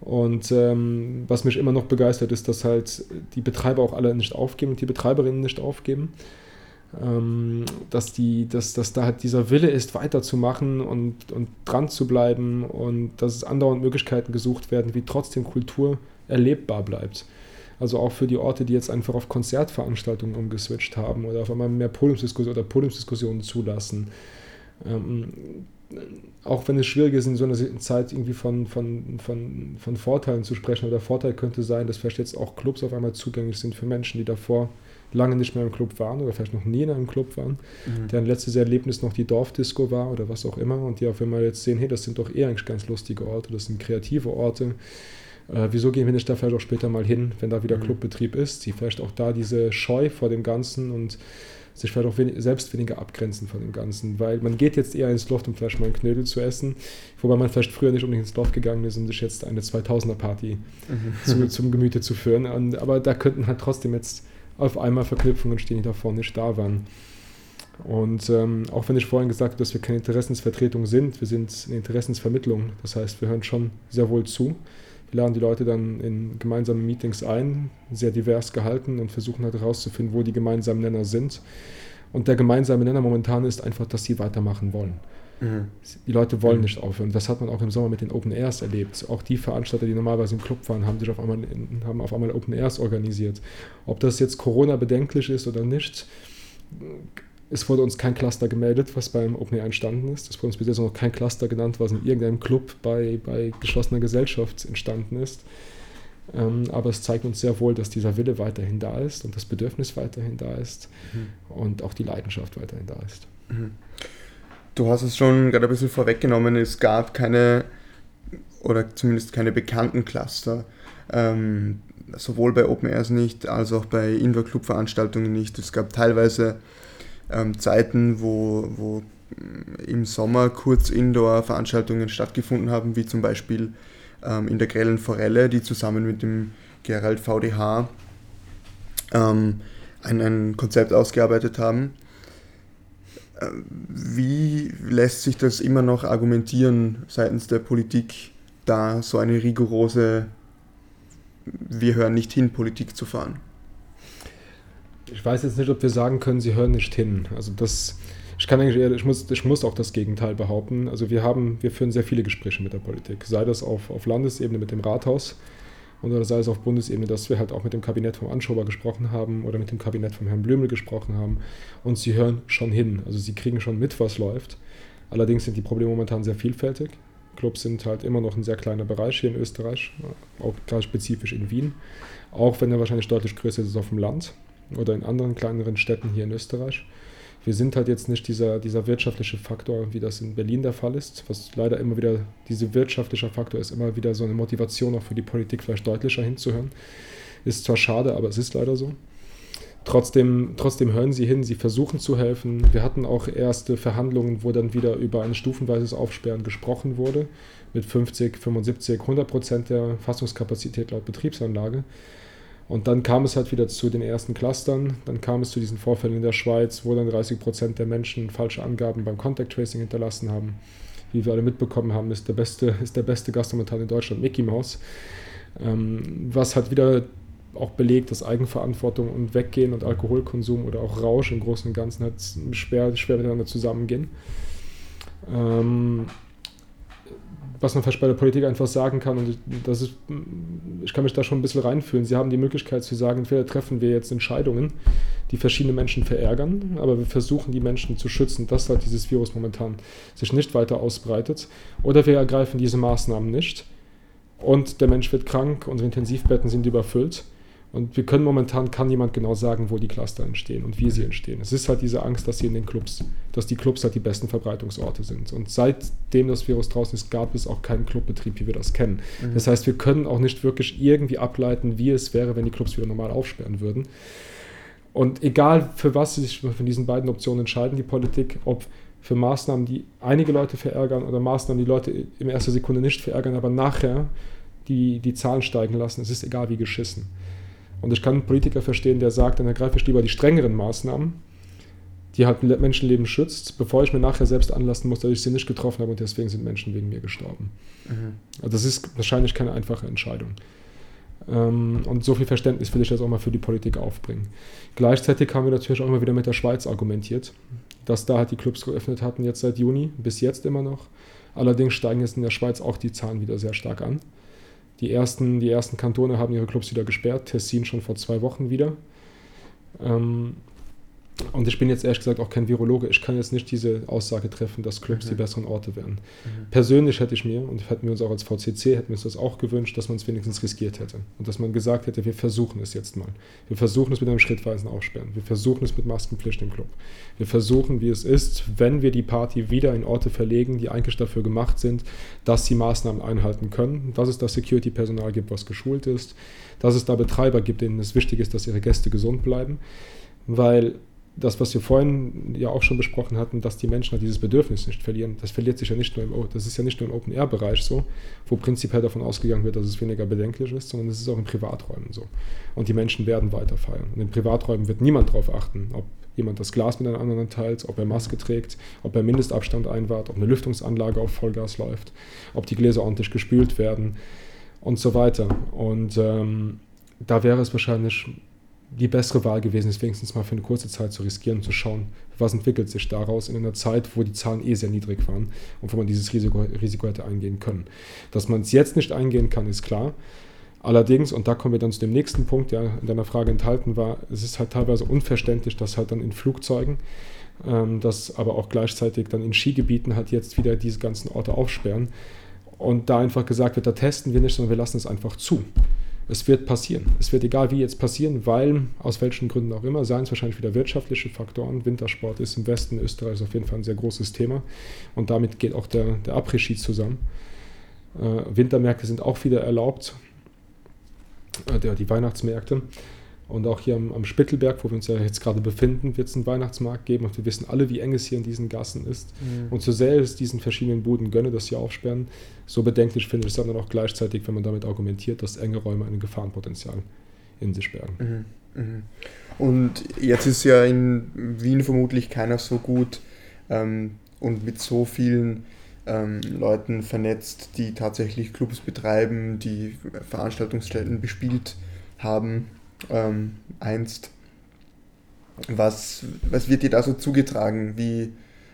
Und ähm, was mich immer noch begeistert, ist, dass halt die Betreiber auch alle nicht aufgeben und die Betreiberinnen nicht aufgeben. Ähm, dass, die, dass, dass da halt dieser Wille ist, weiterzumachen und, und dran zu bleiben und dass es andauernd Möglichkeiten gesucht werden, wie trotzdem Kultur erlebbar bleibt. Also auch für die Orte, die jetzt einfach auf Konzertveranstaltungen umgeswitcht haben oder auf einmal mehr Podiumsdiskussionen oder Podiumsdiskussionen zulassen. Ähm, auch wenn es schwierig ist, in so einer Zeit irgendwie von, von, von, von Vorteilen zu sprechen, oder der Vorteil könnte sein, dass vielleicht jetzt auch Clubs auf einmal zugänglich sind für Menschen, die davor lange nicht mehr im Club waren oder vielleicht noch nie in einem Club waren, mhm. deren letztes Erlebnis noch die Dorfdisco war oder was auch immer und die auf einmal jetzt sehen, hey, das sind doch eher eigentlich ganz lustige Orte, das sind kreative Orte. Äh, wieso gehen wir nicht da vielleicht auch später mal hin, wenn da wieder mhm. Clubbetrieb ist? Die vielleicht auch da diese Scheu vor dem Ganzen und sich vielleicht auch wenig, selbst weniger abgrenzen von dem Ganzen, weil man geht jetzt eher ins Loft, um vielleicht mal einen Knödel zu essen, wobei man vielleicht früher nicht unbedingt ins Loft gegangen ist, um sich jetzt eine 2000er-Party mhm. zu, zum Gemüte zu führen. Und, aber da könnten halt trotzdem jetzt auf einmal Verknüpfungen stehen, die davor nicht da waren. Und ähm, auch wenn ich vorhin gesagt habe, dass wir keine Interessensvertretung sind, wir sind eine Interessensvermittlung. Das heißt, wir hören schon sehr wohl zu. Wir laden die Leute dann in gemeinsame Meetings ein, sehr divers gehalten und versuchen halt herauszufinden, wo die gemeinsamen Nenner sind. Und der gemeinsame Nenner momentan ist einfach, dass sie weitermachen wollen. Mhm. Die Leute wollen mhm. nicht aufhören. Das hat man auch im Sommer mit den Open Airs erlebt. Auch die Veranstalter, die normalerweise im Club waren, haben sich auf einmal, haben auf einmal Open Airs organisiert. Ob das jetzt Corona bedenklich ist oder nicht, es wurde uns kein Cluster gemeldet, was beim Open Air entstanden ist. Es wurde uns bis jetzt noch kein Cluster genannt, was in irgendeinem Club bei, bei geschlossener Gesellschaft entstanden ist. Ähm, aber es zeigt uns sehr wohl, dass dieser Wille weiterhin da ist und das Bedürfnis weiterhin da ist mhm. und auch die Leidenschaft weiterhin da ist. Mhm. Du hast es schon gerade ein bisschen vorweggenommen, es gab keine oder zumindest keine bekannten Cluster. Ähm, sowohl bei Open Airs nicht, als auch bei Indoor-Club-Veranstaltungen nicht. Es gab teilweise ähm, Zeiten, wo, wo mm, im Sommer kurz Indoor-Veranstaltungen stattgefunden haben, wie zum Beispiel ähm, in der Grellen Forelle, die zusammen mit dem Gerald VDH ähm, ein, ein Konzept ausgearbeitet haben. Äh, wie lässt sich das immer noch argumentieren seitens der Politik, da so eine rigorose Wir hören nicht hin Politik zu fahren? Ich weiß jetzt nicht, ob wir sagen können, sie hören nicht hin. Also das, ich kann eigentlich eher, ich muss, ich muss auch das Gegenteil behaupten. Also wir haben, wir führen sehr viele Gespräche mit der Politik, sei das auf, auf Landesebene mit dem Rathaus oder sei es auf Bundesebene, dass wir halt auch mit dem Kabinett vom Anschober gesprochen haben oder mit dem Kabinett von Herrn Blümel gesprochen haben und sie hören schon hin. Also sie kriegen schon mit, was läuft. Allerdings sind die Probleme momentan sehr vielfältig. Clubs sind halt immer noch ein sehr kleiner Bereich hier in Österreich, auch gerade spezifisch in Wien, auch wenn er wahrscheinlich deutlich größer ist auf dem Land oder in anderen kleineren Städten hier in Österreich. Wir sind halt jetzt nicht dieser, dieser wirtschaftliche Faktor, wie das in Berlin der Fall ist, was leider immer wieder, dieser wirtschaftliche Faktor ist immer wieder so eine Motivation auch für die Politik vielleicht deutlicher hinzuhören. Ist zwar schade, aber es ist leider so. Trotzdem, trotzdem hören sie hin, sie versuchen zu helfen. Wir hatten auch erste Verhandlungen, wo dann wieder über ein stufenweises Aufsperren gesprochen wurde, mit 50, 75, 100 Prozent der Fassungskapazität laut Betriebsanlage. Und dann kam es halt wieder zu den ersten Clustern. Dann kam es zu diesen Vorfällen in der Schweiz, wo dann 30 Prozent der Menschen falsche Angaben beim Contact Tracing hinterlassen haben. Wie wir alle mitbekommen haben, ist der beste, ist der beste Gast momentan in Deutschland Mickey Mouse. Ähm, was halt wieder auch belegt, dass Eigenverantwortung und Weggehen und Alkoholkonsum oder auch Rausch im Großen und Ganzen halt schwer, schwer miteinander zusammengehen. Ähm, was man vielleicht bei der Politik einfach sagen kann, und das ist, ich kann mich da schon ein bisschen reinfühlen. Sie haben die Möglichkeit zu sagen, entweder treffen wir jetzt Entscheidungen, die verschiedene Menschen verärgern, aber wir versuchen die Menschen zu schützen, dass halt dieses Virus momentan sich nicht weiter ausbreitet, oder wir ergreifen diese Maßnahmen nicht. Und der Mensch wird krank, unsere Intensivbetten sind überfüllt und wir können momentan, kann niemand genau sagen, wo die Cluster entstehen und wie sie entstehen. Es ist halt diese Angst, dass sie in den Clubs, dass die Clubs halt die besten Verbreitungsorte sind. Und seitdem das Virus draußen ist, gab es auch keinen Clubbetrieb, wie wir das kennen. Mhm. Das heißt, wir können auch nicht wirklich irgendwie ableiten, wie es wäre, wenn die Clubs wieder normal aufsperren würden. Und egal für was sie sich von diesen beiden Optionen entscheiden, die Politik, ob für Maßnahmen, die einige Leute verärgern oder Maßnahmen, die Leute in erster Sekunde nicht verärgern, aber nachher die, die Zahlen steigen lassen, es ist egal wie geschissen. Und ich kann einen Politiker verstehen, der sagt, dann ergreife ich lieber die strengeren Maßnahmen, die halt Menschenleben schützt, bevor ich mir nachher selbst anlassen muss, dass ich sie nicht getroffen habe und deswegen sind Menschen wegen mir gestorben. Mhm. Also das ist wahrscheinlich keine einfache Entscheidung. Ähm, und so viel Verständnis will ich jetzt auch mal für die Politik aufbringen. Gleichzeitig haben wir natürlich auch immer wieder mit der Schweiz argumentiert, dass da halt die Clubs geöffnet hatten, jetzt seit Juni, bis jetzt immer noch. Allerdings steigen jetzt in der Schweiz auch die Zahlen wieder sehr stark an. Die ersten, die ersten Kantone haben ihre Clubs wieder gesperrt, Tessin schon vor zwei Wochen wieder. Ähm, und ich bin jetzt ehrlich gesagt auch kein Virologe. Ich kann jetzt nicht diese Aussage treffen, dass Clubs mhm. die besseren Orte wären. Mhm. Persönlich hätte ich mir, und hätten wir uns auch als VCC, hätten wir uns das auch gewünscht, dass man es wenigstens riskiert hätte. Und dass man gesagt hätte, wir versuchen es jetzt mal. Wir versuchen es mit einem schrittweisen Aufsperren. Wir versuchen es mit Maskenpflicht im Club. Wir versuchen, wie es ist, wenn wir die Party wieder in Orte verlegen, die eigentlich dafür gemacht sind, dass sie Maßnahmen einhalten können. Dass es da Security-Personal gibt, was geschult ist. Dass es da Betreiber gibt, denen es wichtig ist, dass ihre Gäste gesund bleiben. Weil das, was wir vorhin ja auch schon besprochen hatten, dass die Menschen halt dieses Bedürfnis nicht verlieren, das verliert sich ja nicht nur im, das ist ja nicht nur im Open-Air-Bereich so, wo prinzipiell davon ausgegangen wird, dass es weniger bedenklich ist, sondern es ist auch in Privaträumen so. Und die Menschen werden weiter feiern. Und in Privaträumen wird niemand darauf achten, ob jemand das Glas mit einem anderen teilt, ob er Maske trägt, ob er Mindestabstand einwahrt, ob eine Lüftungsanlage auf Vollgas läuft, ob die Gläser ordentlich gespült werden und so weiter. Und ähm, da wäre es wahrscheinlich die bessere Wahl gewesen ist, wenigstens mal für eine kurze Zeit zu riskieren und zu schauen, was entwickelt sich daraus in einer Zeit, wo die Zahlen eh sehr niedrig waren und wo man dieses Risiko, Risiko hätte eingehen können. Dass man es jetzt nicht eingehen kann, ist klar. Allerdings, und da kommen wir dann zu dem nächsten Punkt, der in deiner Frage enthalten war, es ist halt teilweise unverständlich, dass halt dann in Flugzeugen, ähm, dass aber auch gleichzeitig dann in Skigebieten halt jetzt wieder diese ganzen Orte aufsperren und da einfach gesagt wird, da testen wir nicht, sondern wir lassen es einfach zu es wird passieren. Es wird egal wie jetzt passieren, weil aus welchen Gründen auch immer, seien es wahrscheinlich wieder wirtschaftliche Faktoren. Wintersport ist im Westen Österreichs auf jeden Fall ein sehr großes Thema und damit geht auch der, der Après-Ski zusammen. Äh, Wintermärkte sind auch wieder erlaubt, äh, der, die Weihnachtsmärkte. Und auch hier am, am, Spittelberg, wo wir uns ja jetzt gerade befinden, wird es einen Weihnachtsmarkt geben. Und wir wissen alle, wie eng es hier in diesen Gassen ist. Mhm. Und so sehr es diesen verschiedenen Buden gönne, dass sie aufsperren, so bedenklich finde ich es dann auch gleichzeitig, wenn man damit argumentiert, dass enge Räume ein Gefahrenpotenzial in sich bergen. Mhm. Mhm. Und jetzt ist ja in Wien vermutlich keiner so gut ähm, und mit so vielen ähm, Leuten vernetzt, die tatsächlich Clubs betreiben, die Veranstaltungsstätten bespielt haben ähm, einst. Was, was wird dir da so zugetragen? Wie,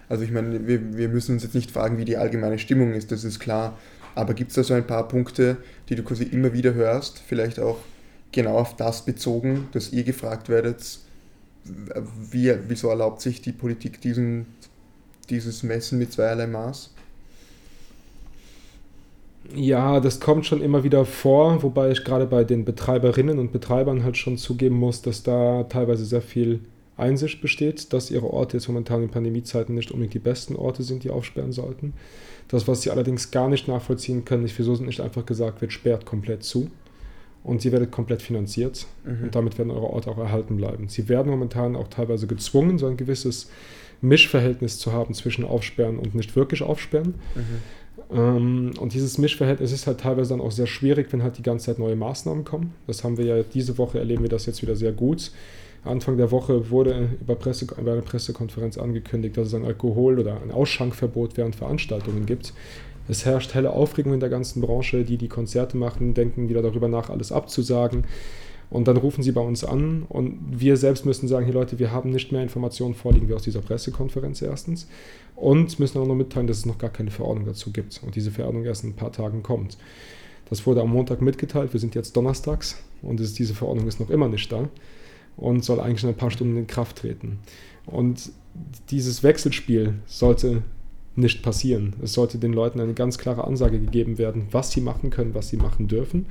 also ich meine, wir, wir müssen uns jetzt nicht fragen, wie die allgemeine Stimmung ist, das ist klar. Aber gibt es da so ein paar Punkte, die du quasi immer wieder hörst, vielleicht auch genau auf das bezogen, dass ihr gefragt werdet, wie, wieso erlaubt sich die Politik diesen, dieses Messen mit zweierlei Maß? Ja, das kommt schon immer wieder vor, wobei ich gerade bei den Betreiberinnen und Betreibern halt schon zugeben muss, dass da teilweise sehr viel Einsicht besteht, dass ihre Orte jetzt momentan in Pandemiezeiten nicht unbedingt die besten Orte sind, die aufsperren sollten. Das, was sie allerdings gar nicht nachvollziehen können, ist, wieso nicht einfach gesagt wird, sperrt komplett zu und sie werdet komplett finanziert mhm. und damit werden eure Orte auch erhalten bleiben. Sie werden momentan auch teilweise gezwungen, so ein gewisses Mischverhältnis zu haben zwischen Aufsperren und nicht wirklich Aufsperren. Mhm. Ähm, und dieses Mischverhältnis ist halt teilweise dann auch sehr schwierig, wenn halt die ganze Zeit neue Maßnahmen kommen. Das haben wir ja diese Woche, erleben wir das jetzt wieder sehr gut. Anfang der Woche wurde über, Presse, über eine Pressekonferenz angekündigt, dass es ein Alkohol- oder ein Ausschankverbot während Veranstaltungen gibt. Es herrscht helle Aufregung in der ganzen Branche. Die, die Konzerte machen, denken wieder darüber nach, alles abzusagen. Und dann rufen sie bei uns an und wir selbst müssen sagen, hier Leute, wir haben nicht mehr Informationen vorliegen wie aus dieser Pressekonferenz erstens und müssen auch noch mitteilen, dass es noch gar keine Verordnung dazu gibt und diese Verordnung erst in ein paar Tagen kommt. Das wurde am Montag mitgeteilt, wir sind jetzt donnerstags und ist, diese Verordnung ist noch immer nicht da und soll eigentlich in ein paar Stunden in Kraft treten. Und dieses Wechselspiel sollte nicht passieren. Es sollte den Leuten eine ganz klare Ansage gegeben werden, was sie machen können, was sie machen dürfen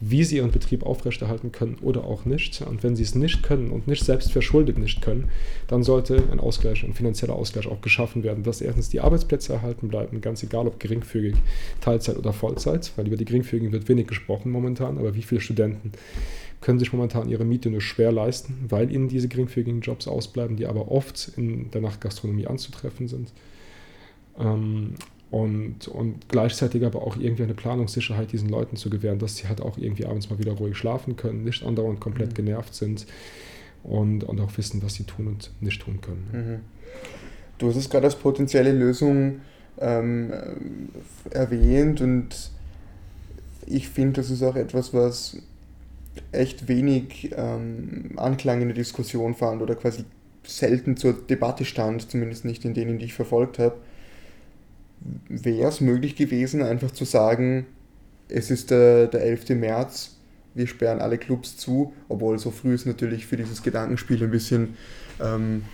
wie sie ihren Betrieb aufrechterhalten können oder auch nicht. Und wenn sie es nicht können und nicht selbst verschuldet nicht können, dann sollte ein Ausgleich, ein finanzieller Ausgleich auch geschaffen werden, dass erstens die Arbeitsplätze erhalten bleiben, ganz egal ob geringfügig, Teilzeit oder Vollzeit, weil über die geringfügigen wird wenig gesprochen momentan, aber wie viele Studenten können sich momentan ihre Miete nur schwer leisten, weil ihnen diese geringfügigen Jobs ausbleiben, die aber oft in der Nachtgastronomie anzutreffen sind. Ähm, und, und gleichzeitig aber auch irgendwie eine Planungssicherheit diesen Leuten zu gewähren, dass sie halt auch irgendwie abends mal wieder ruhig schlafen können, nicht andauernd komplett mhm. genervt sind. und, und auch wissen, was sie tun und nicht tun können. Mhm. Du hast es gerade als potenzielle Lösung ähm, erwähnt und ich finde, das ist auch etwas, was echt wenig ähm, Anklang in der Diskussion fand oder quasi selten zur Debatte stand, zumindest nicht in denen, die ich verfolgt habe. Wäre es möglich gewesen, einfach zu sagen, es ist der, der 11. März, wir sperren alle Clubs zu, obwohl so früh ist natürlich für dieses Gedankenspiel ein bisschen, ähm,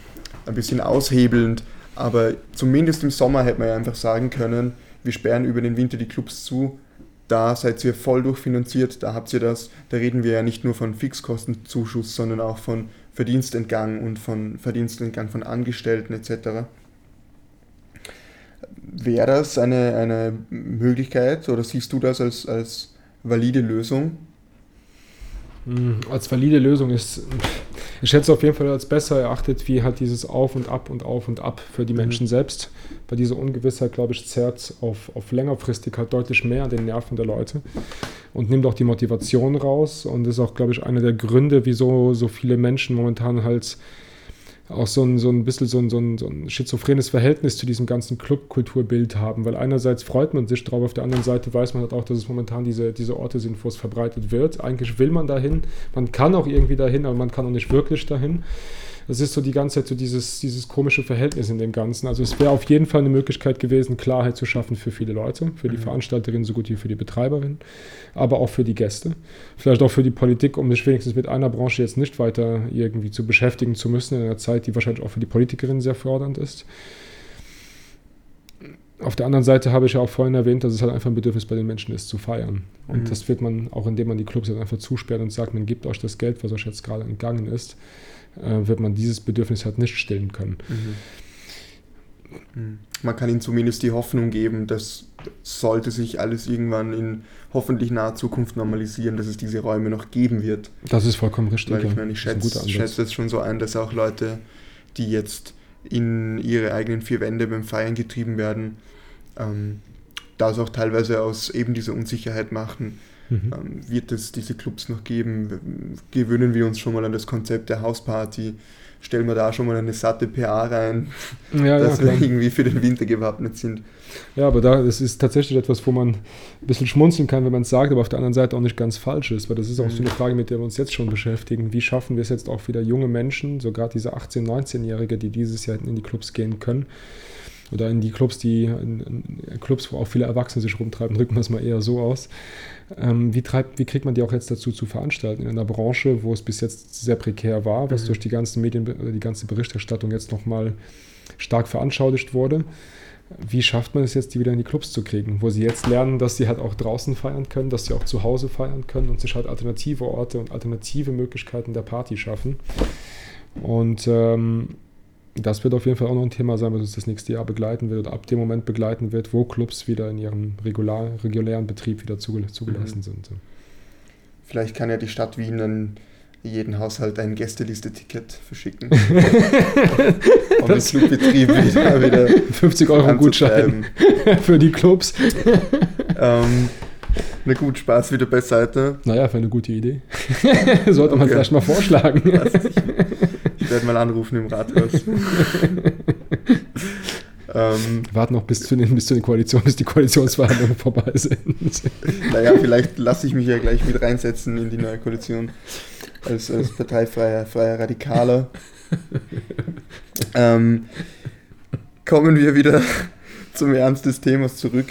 ein bisschen aushebelnd, aber zumindest im Sommer hätte man ja einfach sagen können, wir sperren über den Winter die Clubs zu, da seid ihr voll durchfinanziert, da habt ihr das, da reden wir ja nicht nur von Fixkostenzuschuss, sondern auch von Verdienstentgang und von Verdienstentgang von Angestellten etc. Wäre das eine, eine Möglichkeit oder siehst du das als, als valide Lösung? Hm, als valide Lösung ist, ich hätte es auf jeden Fall als besser erachtet, wie halt dieses Auf und Ab und Auf und Ab für die mhm. Menschen selbst. Weil diese Ungewissheit, glaube ich, zerrt auf, auf längerfristig halt deutlich mehr an den Nerven der Leute und nimmt auch die Motivation raus und ist auch, glaube ich, einer der Gründe, wieso so viele Menschen momentan halt auch so ein, so ein bisschen so ein, so, ein, so ein schizophrenes Verhältnis zu diesem ganzen Clubkulturbild haben, weil einerseits freut man sich drauf, auf der anderen Seite weiß man halt auch, dass es momentan diese, diese Orte sind, wo es verbreitet wird. Eigentlich will man dahin, man kann auch irgendwie dahin, aber man kann auch nicht wirklich dahin das ist so die ganze Zeit so dieses, dieses komische Verhältnis in dem Ganzen. Also es wäre auf jeden Fall eine Möglichkeit gewesen, Klarheit zu schaffen für viele Leute, für die mhm. Veranstalterinnen so gut wie für die Betreiberinnen, aber auch für die Gäste. Vielleicht auch für die Politik, um sich wenigstens mit einer Branche jetzt nicht weiter irgendwie zu beschäftigen zu müssen, in einer Zeit, die wahrscheinlich auch für die Politikerinnen sehr fordernd ist. Auf der anderen Seite habe ich ja auch vorhin erwähnt, dass es halt einfach ein Bedürfnis bei den Menschen ist, zu feiern. Und mhm. das wird man, auch indem man die Clubs jetzt einfach zusperrt und sagt, man gibt euch das Geld, was euch jetzt gerade entgangen ist, wird man dieses Bedürfnis halt nicht stillen können. Mhm. mhm. Man kann ihnen zumindest die Hoffnung geben, dass sollte sich alles irgendwann in hoffentlich naher Zukunft normalisieren, dass es diese Räume noch geben wird. Das ist vollkommen richtig. Weil ich meine, ich schätze, schätze es schon so ein, dass auch Leute, die jetzt in ihre eigenen vier Wände beim Feiern getrieben werden, ähm, das auch teilweise aus eben dieser Unsicherheit machen, Mhm. Ähm, wird es diese Clubs noch geben? Gewöhnen wir uns schon mal an das Konzept der Hausparty? Stellen wir da schon mal eine satte PA rein, ja, dass ja, wir irgendwie für den Winter gewappnet sind. Ja, aber da, das ist tatsächlich etwas, wo man ein bisschen schmunzeln kann, wenn man es sagt, aber auf der anderen Seite auch nicht ganz falsch ist, weil das ist auch mhm. so eine Frage, mit der wir uns jetzt schon beschäftigen. Wie schaffen wir es jetzt auch wieder junge Menschen, so gerade diese 18-, 19-Jährige, die dieses Jahr in die Clubs gehen können, oder in die Clubs, die in, in Clubs, wo auch viele Erwachsene sich rumtreiben, drücken wir es mal eher so aus. Ähm, wie, treibt, wie kriegt man die auch jetzt dazu zu veranstalten in einer Branche, wo es bis jetzt sehr prekär war, was mhm. durch die ganzen Medien, die ganze Berichterstattung jetzt nochmal stark veranschaulicht wurde? Wie schafft man es jetzt, die wieder in die Clubs zu kriegen, wo sie jetzt lernen, dass sie halt auch draußen feiern können, dass sie auch zu Hause feiern können und sich halt alternative Orte und alternative Möglichkeiten der Party schaffen? Und ähm, das wird auf jeden Fall auch noch ein Thema sein, was uns das nächste Jahr begleiten wird oder ab dem Moment begleiten wird, wo Clubs wieder in ihrem regular, regulären Betrieb wieder zugelassen mhm. sind. Vielleicht kann ja die Stadt Wien dann jeden Haushalt ein Gästeliste-Ticket verschicken. um den Clubbetrieb wieder, wieder 50 Euro Gutschein für die Clubs. ähm, na gut, Spaß wieder beiseite. Naja, für eine gute Idee. Sollte man okay. vielleicht mal vorschlagen. Ich werde mal anrufen im Rathaus. ähm, Warten noch bis zu, den, bis zu den Koalitionen, bis die Koalitionsverhandlungen vorbei sind. naja, vielleicht lasse ich mich ja gleich mit reinsetzen in die neue Koalition als, als parteifreier freier Radikaler. ähm, kommen wir wieder zum Ernst des Themas zurück.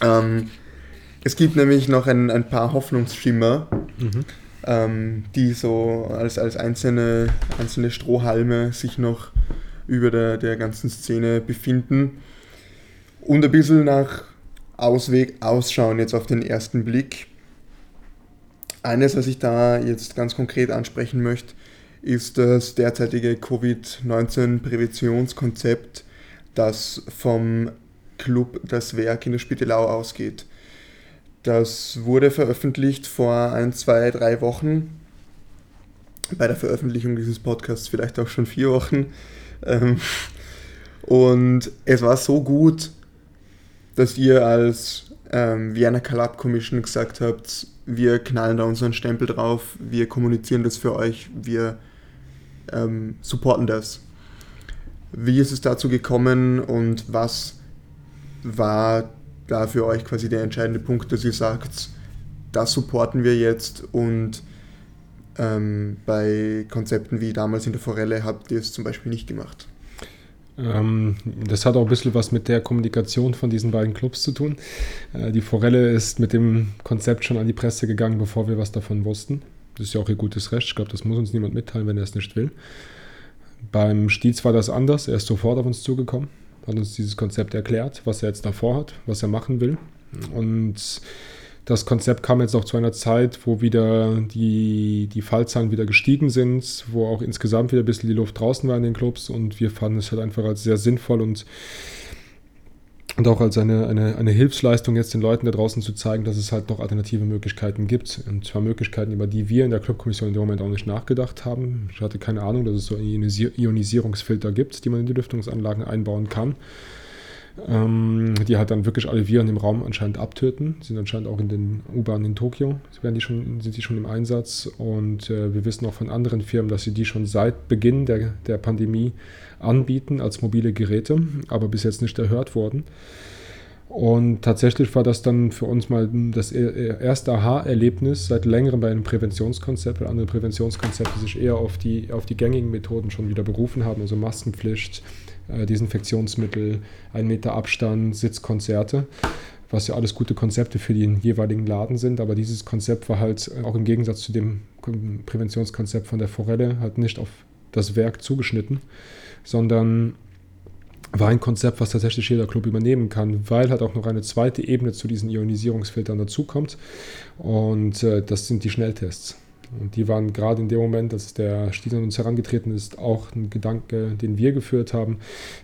Ähm, es gibt nämlich noch ein, ein paar Hoffnungsschimmer, mhm. Ähm, die so als, als einzelne, einzelne Strohhalme sich noch über der, der ganzen Szene befinden und ein bisschen nach Ausweg ausschauen jetzt auf den ersten Blick. Eines, was ich da jetzt ganz konkret ansprechen möchte, ist das derzeitige Covid-19-Präventionskonzept, das vom Club Das Werk in der Spittelau ausgeht. Das wurde veröffentlicht vor ein, zwei, drei Wochen. Bei der Veröffentlichung dieses Podcasts vielleicht auch schon vier Wochen. Ähm, und es war so gut, dass ihr als ähm, Vienna Collab Commission gesagt habt, wir knallen da unseren Stempel drauf, wir kommunizieren das für euch, wir ähm, supporten das. Wie ist es dazu gekommen und was war da für euch quasi der entscheidende Punkt, dass ihr sagt, das supporten wir jetzt und ähm, bei Konzepten wie damals in der Forelle habt ihr es zum Beispiel nicht gemacht? Ähm, das hat auch ein bisschen was mit der Kommunikation von diesen beiden Clubs zu tun. Äh, die Forelle ist mit dem Konzept schon an die Presse gegangen, bevor wir was davon wussten. Das ist ja auch ihr gutes Recht. Ich glaube, das muss uns niemand mitteilen, wenn er es nicht will. Beim Stiez war das anders. Er ist sofort auf uns zugekommen, hat uns dieses Konzept erklärt, was er jetzt davor hat, was er machen will. Und das Konzept kam jetzt auch zu einer Zeit, wo wieder die, die Fallzahlen wieder gestiegen sind, wo auch insgesamt wieder ein bisschen die Luft draußen war in den Clubs und wir fanden es halt einfach als sehr sinnvoll und, und auch als eine, eine, eine Hilfsleistung jetzt den Leuten da draußen zu zeigen, dass es halt noch alternative Möglichkeiten gibt. Und zwar Möglichkeiten, über die wir in der Clubkommission in dem Moment auch nicht nachgedacht haben. Ich hatte keine Ahnung, dass es so Ionisierungsfilter gibt, die man in die Lüftungsanlagen einbauen kann ähm, die halt dann wirklich alle Viren im Raum anscheinend abtöten. Sind anscheinend auch in den U-Bahnen in Tokio, werden die schon, sind die schon im Einsatz. Und äh, wir wissen auch von anderen Firmen, dass sie die schon seit Beginn der, der Pandemie anbieten als mobile Geräte, aber bis jetzt nicht erhört wurden. Und tatsächlich war das dann für uns mal das e-, e-, erste Aha-Erlebnis seit längerem bei einem Präventionskonzept, weil andere Präventionskonzepte sich eher auf die, auf die gängigen Methoden schon wieder berufen haben, also Maskenpflicht, Desinfektionsmittel, ein Meter Abstand, Sitzkonzerte, was ja alles gute Konzepte für den jeweiligen Laden sind. Aber dieses Konzept war halt äh, auch im Gegensatz zu dem Präventionskonzept von der Forelle halt nicht auf das Werk zugeschnitten, sondern war ein Konzept, was tatsächlich jeder Club übernehmen kann, weil halt auch noch eine zweite Ebene zu diesen Ionisierungsfiltern dazukommt. Und äh, das sind die Schnelltests. Und die waren gerade in dem Moment, als der Stiel an uns herangetreten ist, auch ein Gedanke, den wir geführt haben.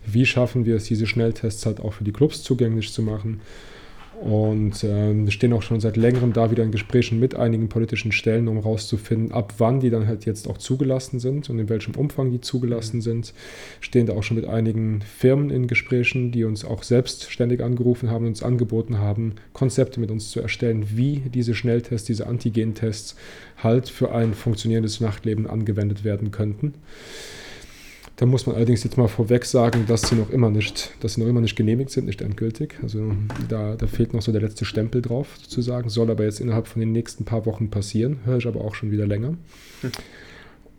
Wie schaffen wir es, diese Schnelltests halt auch für die Clubs zugänglich zu machen? Und äh, wir stehen auch schon seit längerem da wieder in Gesprächen mit einigen politischen Stellen, um herauszufinden, ab wann die dann halt jetzt auch zugelassen sind und in welchem Umfang die zugelassen sind. Stehen da auch schon mit einigen Firmen in Gesprächen, die uns auch selbstständig angerufen haben, uns angeboten haben, Konzepte mit uns zu erstellen, wie diese Schnelltests, diese Antigen-Tests halt für ein funktionierendes Nachtleben angewendet werden könnten. Da muss man allerdings jetzt mal vorweg sagen, dass sie noch immer nicht, dass sie noch immer nicht genehmigt sind, nicht endgültig. Also da, da fehlt noch so der letzte Stempel drauf, sozusagen. Soll aber jetzt innerhalb von den nächsten paar Wochen passieren. Höre ich aber auch schon wieder länger. Hm.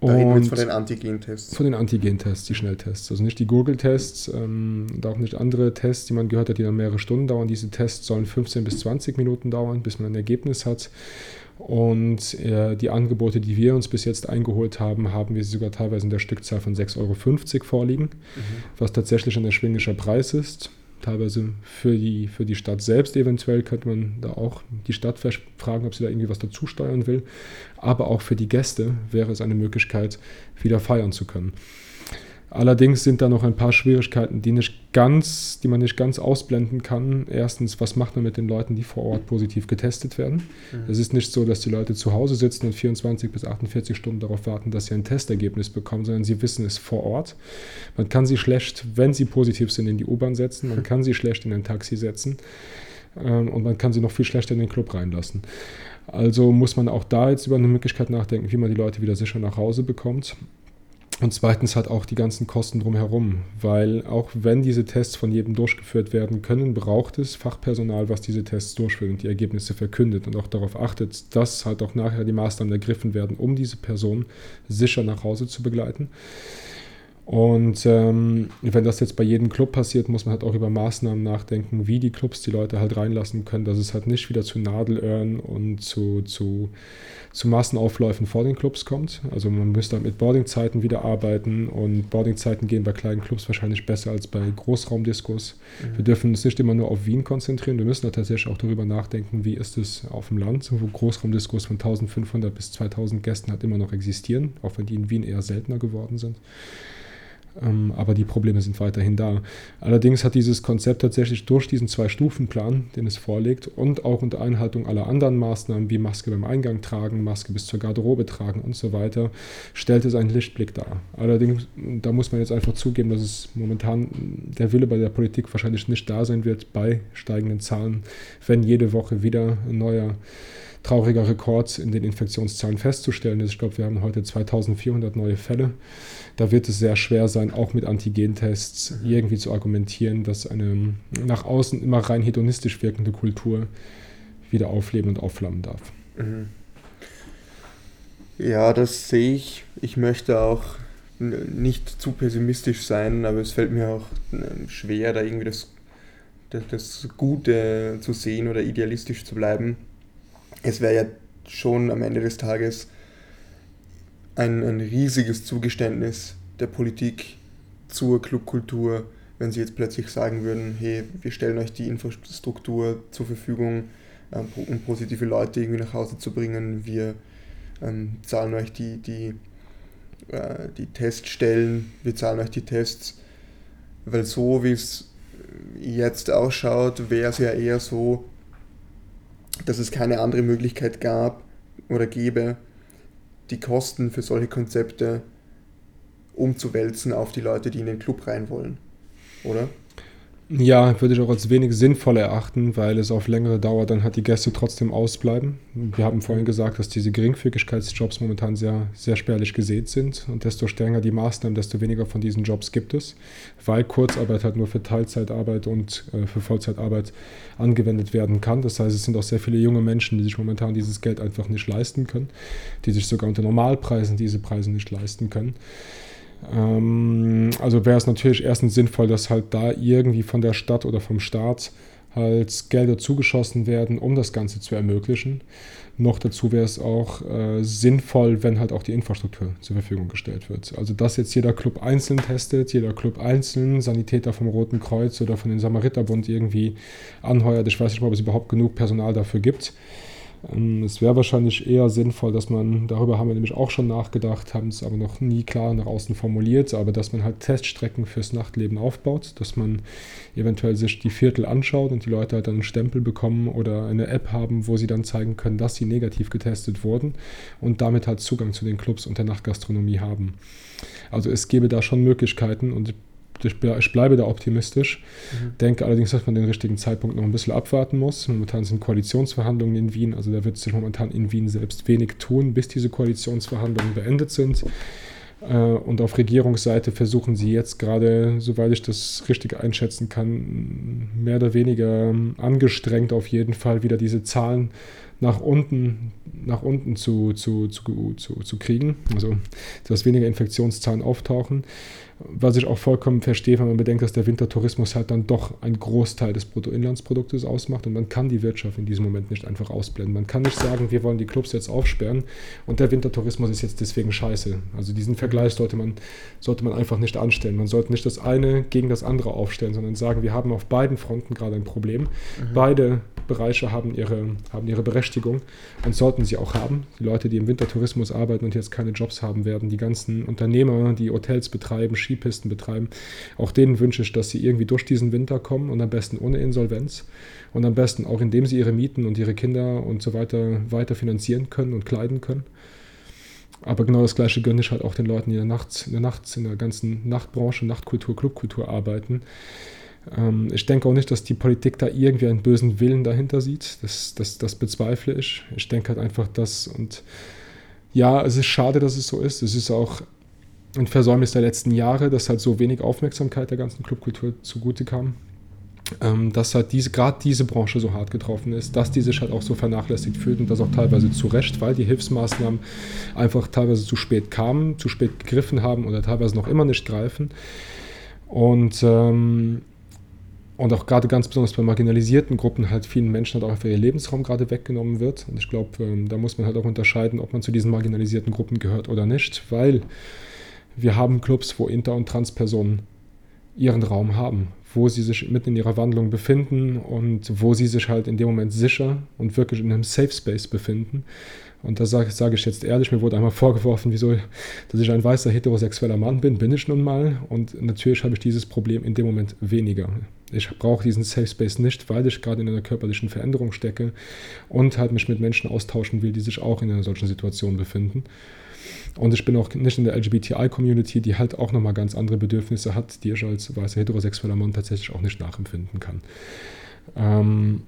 Da reden wir jetzt von den Antigen-Tests. Von den Antigen-Tests, die Schnelltests. Also nicht die Google-Tests ähm, und auch nicht andere Tests, die man gehört hat, die dann mehrere Stunden dauern. Diese Tests sollen 15 bis 20 Minuten dauern, bis man ein Ergebnis hat. Und äh, die Angebote, die wir uns bis jetzt eingeholt haben, haben wir sogar teilweise in der Stückzahl von 6,50 Euro vorliegen, mhm. was tatsächlich ein erschwinglicher Preis ist. Teilweise für die, für die Stadt selbst eventuell könnte man da auch die Stadt fragen, ob sie da irgendwie was dazu steuern will. Aber auch für die Gäste wäre es eine Möglichkeit, wieder feiern zu können. Allerdings sind da noch ein paar Schwierigkeiten, die, nicht ganz, die man nicht ganz ausblenden kann. Erstens, was macht man mit den Leuten, die vor Ort positiv getestet werden? Mhm. Es ist nicht so, dass die Leute zu Hause sitzen und 24 bis 48 Stunden darauf warten, dass sie ein Testergebnis bekommen, sondern sie wissen es vor Ort. Man kann sie schlecht, wenn sie positiv sind, in die U-Bahn setzen, man kann sie schlecht in ein Taxi setzen ähm, und man kann sie noch viel schlechter in den Club reinlassen. Also muss man auch da jetzt über eine Möglichkeit nachdenken, wie man die Leute wieder sicher nach Hause bekommt. Und zweitens hat auch die ganzen Kosten drumherum, weil auch wenn diese Tests von jedem durchgeführt werden können, braucht es Fachpersonal, was diese Tests durchführt und die Ergebnisse verkündet und auch darauf achtet, dass halt auch nachher die Maßnahmen ergriffen werden, um diese Person sicher nach Hause zu begleiten. Und ähm, wenn das jetzt bei jedem Club passiert, muss man halt auch über Maßnahmen nachdenken, wie die Clubs die Leute halt reinlassen können, dass es halt nicht wieder zu Nadelöhren und zu, zu, zu Massenaufläufen vor den Clubs kommt. Also man müsste halt mit Boardingzeiten wieder arbeiten und Boardingzeiten gehen bei kleinen Clubs wahrscheinlich besser als bei Großraumdiskos. Mhm. Wir dürfen uns nicht immer nur auf Wien konzentrieren, wir müssen da tatsächlich auch darüber nachdenken, wie ist es auf dem Land, wo Großraumdiskos von 1500 bis 2000 Gästen halt immer noch existieren, auch wenn die in Wien eher seltener geworden sind. Ähm, aber die Probleme sind weiterhin da. Allerdings hat dieses Konzept tatsächlich durch diesen Zwei-Stufen-Plan, den es vorlegt, und auch unter Einhaltung aller anderen Maßnahmen wie Maske beim Eingang tragen, Maske bis zur Garderobe tragen und so weiter, stellt es einen Lichtblick dar. Allerdings, da muss man jetzt einfach zugeben, dass es momentan der Wille bei der Politik wahrscheinlich nicht da sein wird bei steigenden Zahlen, wenn jede Woche wieder ein neuer trauriger Rekord in den Infektionszahlen festzustellen ist. Ich glaube, wir haben heute 2400 neue Fälle. Da wird es sehr schwer sein, auch mit Antigentests irgendwie zu argumentieren, dass eine nach außen immer rein hedonistisch wirkende Kultur wieder aufleben und aufflammen darf. Mhm. Ja, das sehe ich. Ich möchte auch nicht zu pessimistisch sein, aber es fällt mir auch schwer, da irgendwie das, das, das Gute zu sehen oder idealistisch zu bleiben. Es wäre ja schon am Ende des Tages ein, ein riesiges Zugeständnis der Politik zur Clubkultur, wenn sie jetzt plötzlich sagen würden, hey, wir stellen euch die Infrastruktur zur Verfügung, ähm, um positive Leute irgendwie nach Hause zu bringen, wir ähm, zahlen euch die, die, äh, die Teststellen, wir zahlen euch die Tests, weil so wie es jetzt ausschaut, wäre es ja eher so, dass es keine andere Möglichkeit gab oder gäbe, die Kosten für solche Konzepte umzuwälzen auf die Leute, die in den Club rein wollen, oder? Ja, würde ich auch als wenig sinnvoll erachten, weil es auf längere Dauer dann halt die Gäste trotzdem ausbleiben. Wir haben vorhin gesagt, dass diese Geringfügigkeitsjobs momentan sehr, sehr spärlich gesät sind und desto strenger die Maßnahmen, desto weniger von diesen Jobs gibt es, weil Kurzarbeit halt nur für Teilzeitarbeit und äh, für Vollzeitarbeit angewendet werden kann. Das heißt, es sind auch sehr viele junge Menschen, die sich momentan dieses Geld einfach nicht leisten können, die sich sogar unter Normalpreisen diese Preise nicht leisten können. Ähm, also wäre es natürlich erstens sinnvoll, dass halt da irgendwie von der Stadt oder vom Staat halt Gelder zugeschossen werden, um das Ganze zu ermöglichen. Noch dazu wäre es auch äh, sinnvoll, wenn halt auch die Infrastruktur zur Verfügung gestellt wird. Also dass jetzt jeder Club einzeln testet, jeder Club einzeln, Sanitäter vom Roten Kreuz oder von den Samariterbund irgendwie anheuert. Ich weiß nicht, ob es überhaupt genug Personal dafür gibt. Ähm, es wäre wahrscheinlich eher sinnvoll, dass man, darüber haben wir nämlich auch schon nachgedacht, haben es aber noch nie klar nach außen formuliert, aber dass man halt Teststrecken fürs Nachtleben aufbaut, dass man eventuell sich die Viertel anschaut und die Leute halt dann einen Stempel bekommen oder eine App haben, wo sie dann zeigen können, dass sie negativ getestet wurden und damit halt Zugang zu den Clubs und der Nachtgastronomie haben. Also es gäbe da schon Möglichkeiten und ich bleibe da optimistisch. Mhm. Denke allerdings, dass man den richtigen Zeitpunkt noch ein bisschen abwarten muss. Momentan sind Koalitionsverhandlungen in Wien, also da wird sich momentan in Wien selbst wenig tun, bis diese Koalitionsverhandlungen beendet sind. Äh, und auf Regierungsseite versuchen sie jetzt gerade, soweit ich das richtig einschätzen kann, mehr oder weniger angestrengt auf jeden Fall wieder diese Zahlen nach unten, nach unten zu, zu, zu, zu, zu kriegen. Also, dass weniger Infektionszahlen auftauchen was ich auch vollkommen verstehe, wenn man bedenkt, dass der Wintertourismus halt dann doch einen Großteil des Bruttoinlandsproduktes ausmacht und man kann die Wirtschaft in diesem Moment nicht einfach ausblenden. Man kann nicht sagen, wir wollen die Clubs jetzt aufsperren und der Wintertourismus ist jetzt deswegen scheiße. Also diesen Vergleich sollte man, sollte man einfach nicht anstellen. Man sollte nicht das eine gegen das andere aufstellen, sondern sagen, wir haben auf beiden Fronten gerade ein Problem. Mhm. Beide Bereiche haben ihre, haben ihre Berechtigung und sollten sie auch haben. Die Leute, die im Wintertourismus arbeiten und jetzt keine Jobs haben werden, die ganzen Unternehmer, die Hotels betreiben, Skipisten betreiben, auch denen wünsche ich, dass sie irgendwie durch diesen Winter kommen und am besten ohne Insolvenz und am besten auch indem sie ihre Mieten und ihre Kinder und so weiter weiter finanzieren können und kleiden können. Aber genau das Gleiche gönne ich halt auch den Leuten, die in der, Nacht, in der, Nacht, in der ganzen Nachtbranche, Nachtkultur, Clubkultur arbeiten. Ähm, ich denke auch nicht, dass die Politik da irgendwie einen bösen Willen dahinter sieht. Das, das, das bezweifle ich. Ich denke halt einfach, dass und ja, es ist schade, dass es so ist. Es ist auch ein Versäumnis der letzten Jahre, dass halt so wenig Aufmerksamkeit der ganzen Clubkultur zugute kam. Ähm, dass halt diese, gerade diese Branche so hart getroffen ist, dass die sich halt auch so vernachlässigt fühlt und das auch teilweise zu Recht, weil die Hilfsmaßnahmen einfach teilweise zu spät kamen, zu spät gegriffen haben oder teilweise noch immer nicht greifen. Und ähm, und auch gerade ganz besonders bei marginalisierten Gruppen halt vielen Menschen halt auch ihr Lebensraum gerade weggenommen wird. Und ich glaube, ähm, da muss man halt auch unterscheiden, ob man zu diesen marginalisierten Gruppen gehört oder nicht, weil wir haben Clubs, wo Inter- und Transpersonen ihren Raum haben, wo sie sich mitten in ihrer Wandlung befinden und wo sie sich halt in dem Moment sicher und wirklich in einem Safe Space befinden. Und da sage sag ich jetzt ehrlich, mir wurde einmal vorgeworfen, wieso, dass ich ein weißer heterosexueller Mann bin, bin ich nun mal. Und natürlich habe ich dieses Problem in dem Moment weniger. Ich brauche diesen Safe Space nicht, weil ich gerade in einer körperlichen Veränderung stecke und halt mich mit Menschen austauschen will, die sich auch in einer solchen Situation befinden. Und ich bin auch nicht in der LGBTI-Community, die halt auch nochmal ganz andere Bedürfnisse hat, die ich als weißer heterosexueller Mann tatsächlich auch nicht nachempfinden kann. Ähm,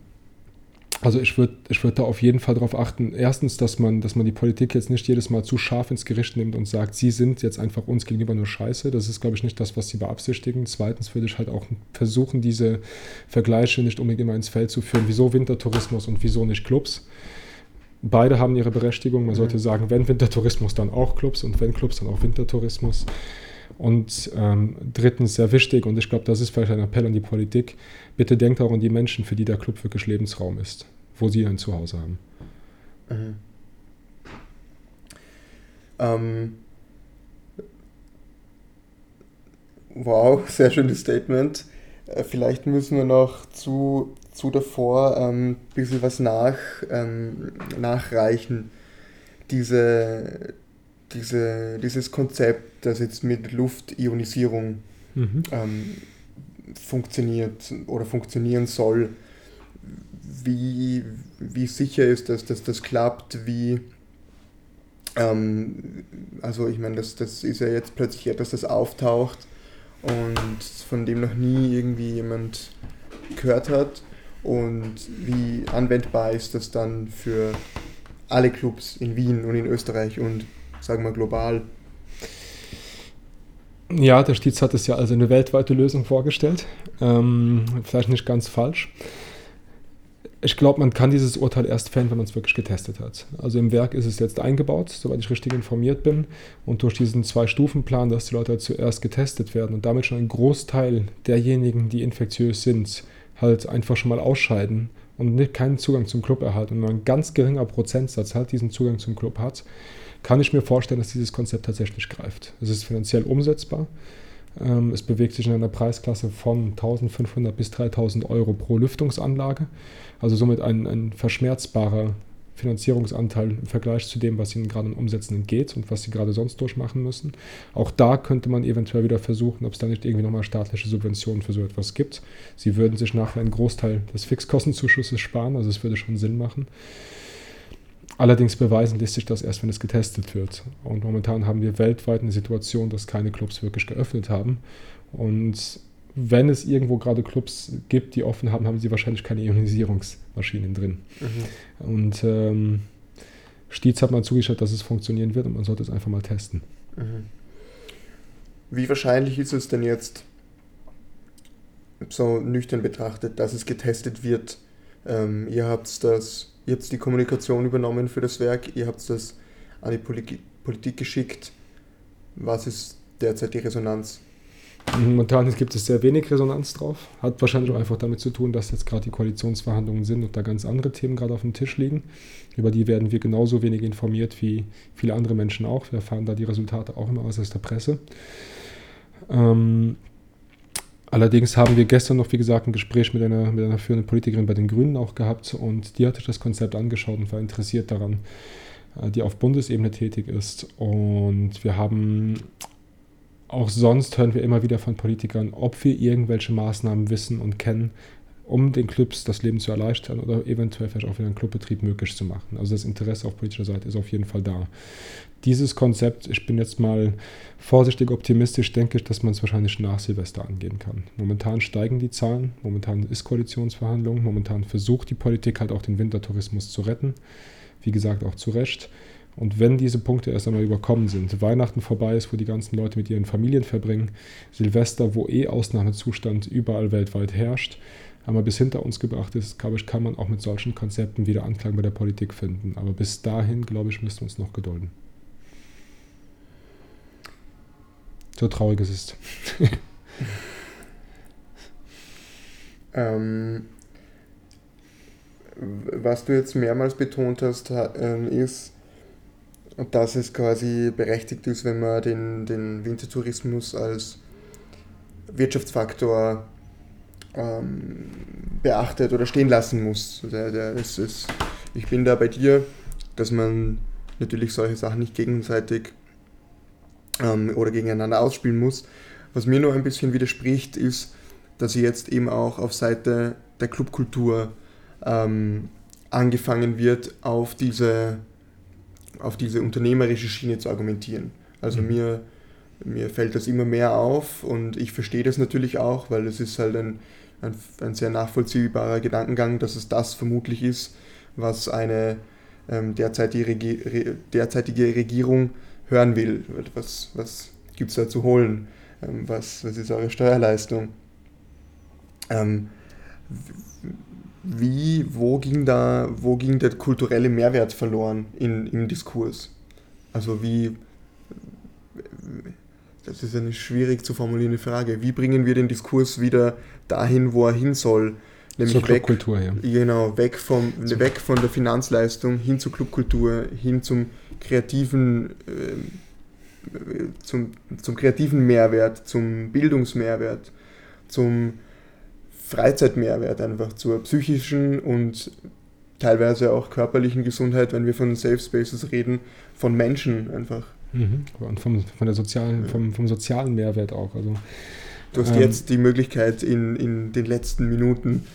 Also ich würde ich würd da auf jeden Fall darauf achten, erstens, dass man, dass man die Politik jetzt nicht jedes Mal zu scharf ins Gericht nimmt und sagt, sie sind jetzt einfach uns gegenüber nur scheiße. Das ist, glaube ich, nicht das, was sie beabsichtigen. Zweitens würde ich halt auch versuchen, diese Vergleiche nicht unbedingt immer ins Feld zu führen. Wieso Wintertourismus und wieso nicht Clubs? Beide haben ihre Berechtigung. Man sollte mhm. sagen, wenn Wintertourismus, dann auch Clubs und wenn Clubs, dann auch Wintertourismus. Und ähm, drittens, sehr wichtig, und ich glaube, das ist vielleicht ein Appell an die Politik, bitte denkt auch an die Menschen, für die der Club wirklich Lebensraum ist, wo sie ein Zuhause haben. Mhm. Ähm, wow, sehr schönes Statement. Äh, vielleicht müssen wir noch zu, zu davor ein ähm, bisschen was nach, ähm, nachreichen. Diese, diese, dieses Konzept, das jetzt mit Luftionisierung mhm. ähm, funktioniert oder funktionieren soll, wie, wie sicher ist das, dass das klappt, wie, ähm, also ich meine, das, das ist ja jetzt plötzlich etwas, das auftaucht und von dem noch nie irgendwie jemand gehört hat und wie anwendbar ist das dann für alle Clubs in Wien und in Österreich und sagen wir global. Ja, der Stiez hat es ja als eine weltweite Lösung vorgestellt. Ähm, vielleicht nicht ganz falsch. Ich glaube, man kann dieses Urteil erst fällen, wenn man es wirklich getestet hat. Also im Werk ist es jetzt eingebaut, soweit ich richtig informiert bin. Und durch diesen Zwei-Stufen-Plan, dass die Leute halt zuerst getestet werden und damit schon ein Großteil derjenigen, die infektiös sind, halt einfach schon mal ausscheiden und keinen Zugang zum Club erhalten und nur ein ganz geringer Prozentsatz halt diesen Zugang zum Club hat, kann ich mir vorstellen, dass dieses Konzept tatsächlich greift. Es ist finanziell umsetzbar. Ähm, es bewegt sich in einer Preisklasse von 1500 bis 3000 Euro pro Lüftungsanlage. Also somit ein, ein verschmerzbarer Finanzierungsanteil im Vergleich zu dem, was ihnen gerade im Umsetzen entgeht und was sie gerade sonst durchmachen müssen. Auch da könnte man eventuell wieder versuchen, ob es da nicht irgendwie nochmal staatliche Subventionen für so etwas gibt. Sie würden sich nachher einen Großteil des Fixkostenzuschusses sparen, also es würde schon Sinn machen. Allerdings beweisen lässt sich das erst, wenn es getestet wird. Und momentan haben wir weltweit eine Situation, dass keine Clubs wirklich geöffnet haben. Und wenn es irgendwo gerade Clubs gibt, die offen haben, haben sie wahrscheinlich keine Ionisierungsmaschinen drin. Mhm. Und ähm, Stiez hat mal zugeschaut, dass es funktionieren wird und man sollte es einfach mal testen. Mhm. Wie wahrscheinlich ist es denn jetzt, so nüchtern betrachtet, dass es getestet wird? Ähm, ihr habt das habt die Kommunikation übernommen für das Werk, ihr habt das an die Politik geschickt. Was ist derzeit die Resonanz? Momentan gibt es sehr wenig Resonanz drauf. Hat wahrscheinlich auch einfach damit zu tun, dass jetzt gerade die Koalitionsverhandlungen sind und da ganz andere Themen gerade auf dem Tisch liegen. Über die werden wir genauso wenig informiert wie viele andere Menschen auch. Wir erfahren da die Resultate auch immer aus der Presse. Ähm, Allerdings haben wir gestern noch, wie gesagt, ein Gespräch mit einer, mit einer führenden Politikerin bei den Grünen auch gehabt und die hat sich das Konzept angeschaut und war interessiert daran, äh, die auf Bundesebene tätig ist. Und wir haben auch sonst hören wir immer wieder von Politikern, ob wir irgendwelche Maßnahmen wissen und kennen, um den Clubs das Leben zu erleichtern oder eventuell vielleicht auch wieder einen Clubbetrieb möglich zu machen. Also das Interesse auf politischer Seite ist auf jeden Fall da. Dieses Konzept, ich bin jetzt mal vorsichtig optimistisch, denke ich, dass man es wahrscheinlich nach Silvester angehen kann. Momentan steigen die Zahlen, momentan ist Koalitionsverhandlung, momentan versucht die Politik halt auch den Wintertourismus zu retten. Wie gesagt, auch zu Recht. Und wenn diese Punkte erst einmal überkommen sind, Weihnachten vorbei ist, wo die ganzen Leute mit ihren Familien verbringen, Silvester, wo eh Ausnahmezustand überall weltweit herrscht, einmal bis hinter uns gebracht ist, glaube ich, kann man auch mit solchen Konzepten wieder Anklang bei der Politik finden. Aber bis dahin, glaube ich, müssen wir uns noch gedulden. So traurig es ist. ähm, was du jetzt mehrmals betont hast, ähm, ist, dass es quasi berechtigt ist, wenn man den, den Wintertourismus als Wirtschaftsfaktor ähm, beachtet oder stehen lassen muss. Der, der ist, ist, ich bin da bei dir, dass man natürlich solche Sachen nicht gegenseitig ähm, oder gegeneinander ausspielen muss. Was mir nur ein bisschen widerspricht, ist, dass jetzt eben auch auf Seite der Clubkultur ähm, angefangen wird, auf diese, auf diese unternehmerische Schiene zu argumentieren. Also mhm. mir, mir fällt das immer mehr auf und ich verstehe das natürlich auch, weil es ist halt ein ein, ein sehr nachvollziehbarer Gedankengang, dass es das vermutlich ist, was eine ähm, derzeitige, Regi Re derzeitige Regierung hören will. Was, was gibt es da zu holen? Ähm, was, was ist eure Steuerleistung? Ähm, wie, wo ging da, wo ging der kulturelle Mehrwert verloren in, im Diskurs? Also wie, das ist eine schwierig zu formulierende Frage. Wie bringen wir den Diskurs wieder dahin, wo er hin soll? Nämlich zur weg, Clubkultur, ja. Genau, weg, vom, weg von der Finanzleistung hin zur Clubkultur, hin zum kreativen, äh, zum, zum kreativen Mehrwert, zum Bildungsmehrwert, zum Freizeitmehrwert einfach, zur psychischen und teilweise auch körperlichen Gesundheit, wenn wir von Safe Spaces reden, von Menschen einfach. Mhm. Und vom, von der sozialen, vom, vom sozialen Mehrwert auch. Also, du hast ähm, jetzt die Möglichkeit, in, in den letzten Minuten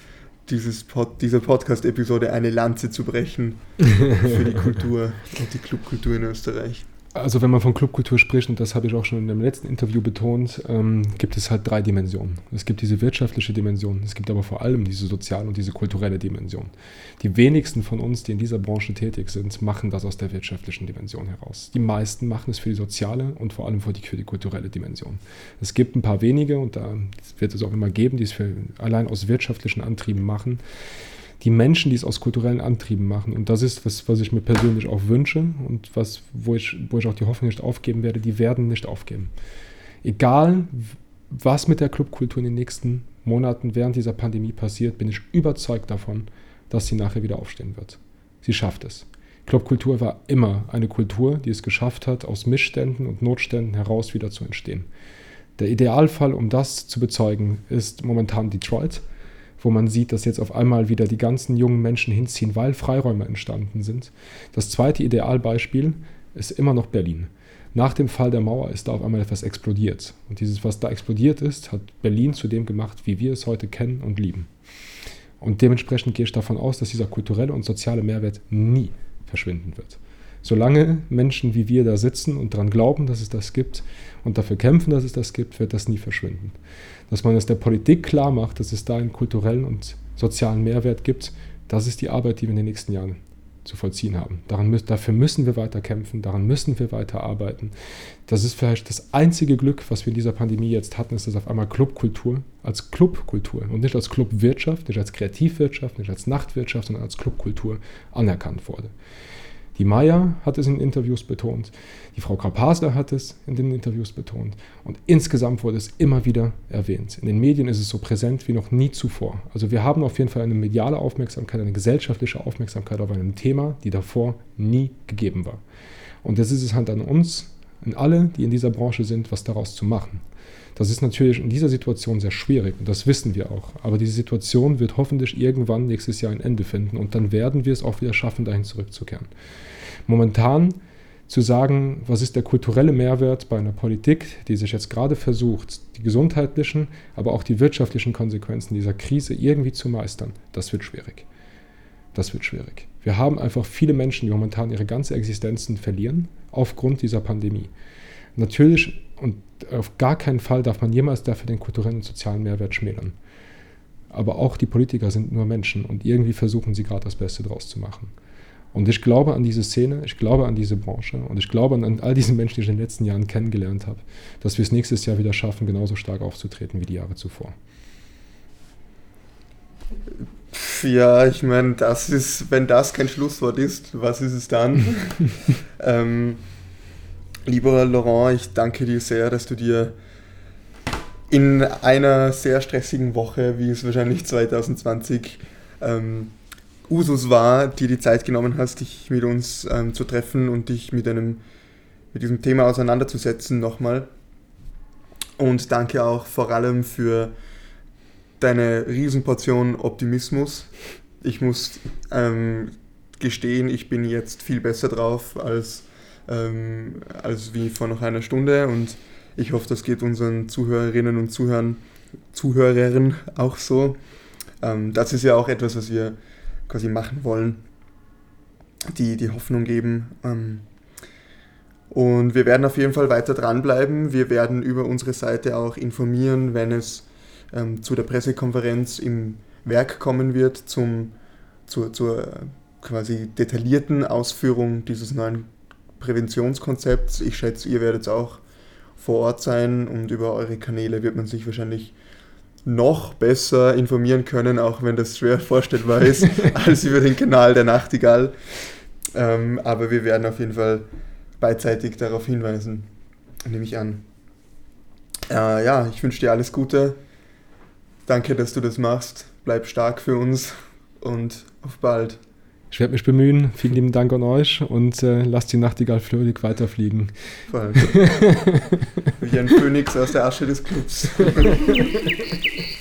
dieses Pod, dieser Podcast-Episode eine Lanze zu brechen für die Kultur und die Clubkultur in Österreich. Also wenn man von Clubkultur spricht, und das habe ich auch schon in dem letzten Interview betont, ähm, gibt es halt drei Dimensionen. Es gibt diese wirtschaftliche Dimension, es gibt aber vor allem diese soziale und diese kulturelle Dimension. Die wenigsten von uns, die in dieser Branche tätig sind, machen das aus der wirtschaftlichen Dimension heraus. Die meisten machen es für die soziale und vor allem für die, für die kulturelle Dimension. Es gibt ein paar wenige, und da wird es auch immer geben, die es für, allein aus wirtschaftlichen Antrieben machen die Menschen, die es aus kulturellen Antrieben machen. Und das ist was, was ich mir persönlich auch wünsche und was, wo ich, wo ich auch die Hoffnung nicht aufgeben werde, die werden nicht aufgeben. Egal, was mit der Clubkultur in den nächsten Monaten während dieser Pandemie passiert, bin ich überzeugt davon, dass sie nachher wieder aufstehen wird. Sie schafft es. Clubkultur war immer eine Kultur, die es geschafft hat, aus Missständen und Notständen heraus wieder zu entstehen. Der Idealfall, um das zu bezeugen, ist momentan Detroit wo man sieht, dass jetzt auf einmal wieder die ganzen jungen Menschen hinziehen, weil Freiräume entstanden sind. Das zweite Idealbeispiel ist immer noch Berlin. Nach dem Fall der Mauer ist da auf einmal etwas explodiert. Und dieses, was da explodiert ist, hat Berlin zu dem gemacht, wie wir es heute kennen und lieben. Und dementsprechend gehe ich davon aus, dass dieser kulturelle und soziale Mehrwert nie verschwinden wird. Solange Menschen wie wir da sitzen und daran glauben, dass es das gibt und dafür kämpfen, dass es das gibt, wird das nie verschwinden dass man es der Politik klar macht, dass es da einen kulturellen und sozialen Mehrwert gibt, das ist die Arbeit, die wir in den nächsten Jahren zu vollziehen haben. Daran, dafür müssen wir weiter kämpfen, daran müssen wir weiter arbeiten. Das ist vielleicht das einzige Glück, was wir in dieser Pandemie jetzt hatten, ist, dass auf einmal Clubkultur als Clubkultur und nicht als Clubwirtschaft, nicht als Kreativwirtschaft, nicht als Nachtwirtschaft, sondern als Clubkultur anerkannt wurde. Die Maya hat es in Interviews betont, die Frau Karpasler hat es in den Interviews betont und insgesamt wurde es immer wieder erwähnt. In den Medien ist es so präsent wie noch nie zuvor. Also wir haben auf jeden Fall eine mediale Aufmerksamkeit, eine gesellschaftliche Aufmerksamkeit auf einem Thema, die davor nie gegeben war. Und jetzt ist es halt an uns, an alle, die in dieser Branche sind, was daraus zu machen. Das ist natürlich in dieser Situation sehr schwierig und das wissen wir auch. Aber diese Situation wird hoffentlich irgendwann nächstes Jahr ein Ende finden und dann werden wir es auch wieder schaffen, dahin zurückzukehren. Momentan zu sagen, was ist der kulturelle Mehrwert bei einer Politik, die sich jetzt gerade versucht, die gesundheitlichen, aber auch die wirtschaftlichen Konsequenzen dieser Krise irgendwie zu meistern, das wird schwierig. Das wird schwierig. Wir haben einfach viele Menschen, die momentan ihre ganze Existenzen verlieren aufgrund dieser Pandemie. Natürlich und auf gar keinen Fall darf man jemals dafür den kulturellen und sozialen Mehrwert schmälern. Aber auch die Politiker sind nur Menschen und irgendwie versuchen sie gerade das Beste draus zu machen. Und ich glaube an diese Szene, ich glaube an diese Branche und ich glaube an all diese Menschen, die ich in den letzten Jahren kennengelernt habe, dass wir es nächstes Jahr wieder schaffen, genauso stark aufzutreten wie die Jahre zuvor. Ja, ich meine, das ist, wenn das kein Schlusswort ist, was ist es dann? ähm, Lieber Laurent, ich danke dir sehr, dass du dir in einer sehr stressigen Woche, wie es wahrscheinlich 2020 ähm, Usus war, dir die Zeit genommen hast, dich mit uns ähm, zu treffen und dich mit, einem, mit diesem Thema auseinanderzusetzen nochmal. Und danke auch vor allem für deine Riesenportion Optimismus. Ich muss ähm, gestehen, ich bin jetzt viel besser drauf als ähm, als wie vor noch einer Stunde und ich hoffe, das geht unseren Zuhörerinnen und Zuhörern, Zuhörern auch so. Ähm, das ist ja auch etwas, was wir quasi machen wollen, die, die Hoffnung geben. Ähm, und wir werden auf jeden Fall weiter dranbleiben. Wir werden über unsere Seite auch informieren, wenn es ähm, zu der Pressekonferenz im Werk kommen wird, zum, zur, zur quasi detaillierten Ausführung dieses neuen Präventionskonzepts. Ich schätze, ihr werdet auch vor Ort sein und über eure Kanäle wird man sich wahrscheinlich noch besser informieren können, auch wenn das schwer vorstellbar ist, als über den Kanal der Nachtigall. Ähm, aber wir werden auf jeden Fall beidseitig darauf hinweisen, nehme ich an. Äh, ja, ich wünsche dir alles Gute. Danke, dass du das machst. Bleib stark für uns und auf bald. Ich werde mich bemühen. Vielen lieben Dank an euch und äh, lasst die Nachtigall fröhlich weiterfliegen. Wie ein Phönix aus der Asche des Clubs.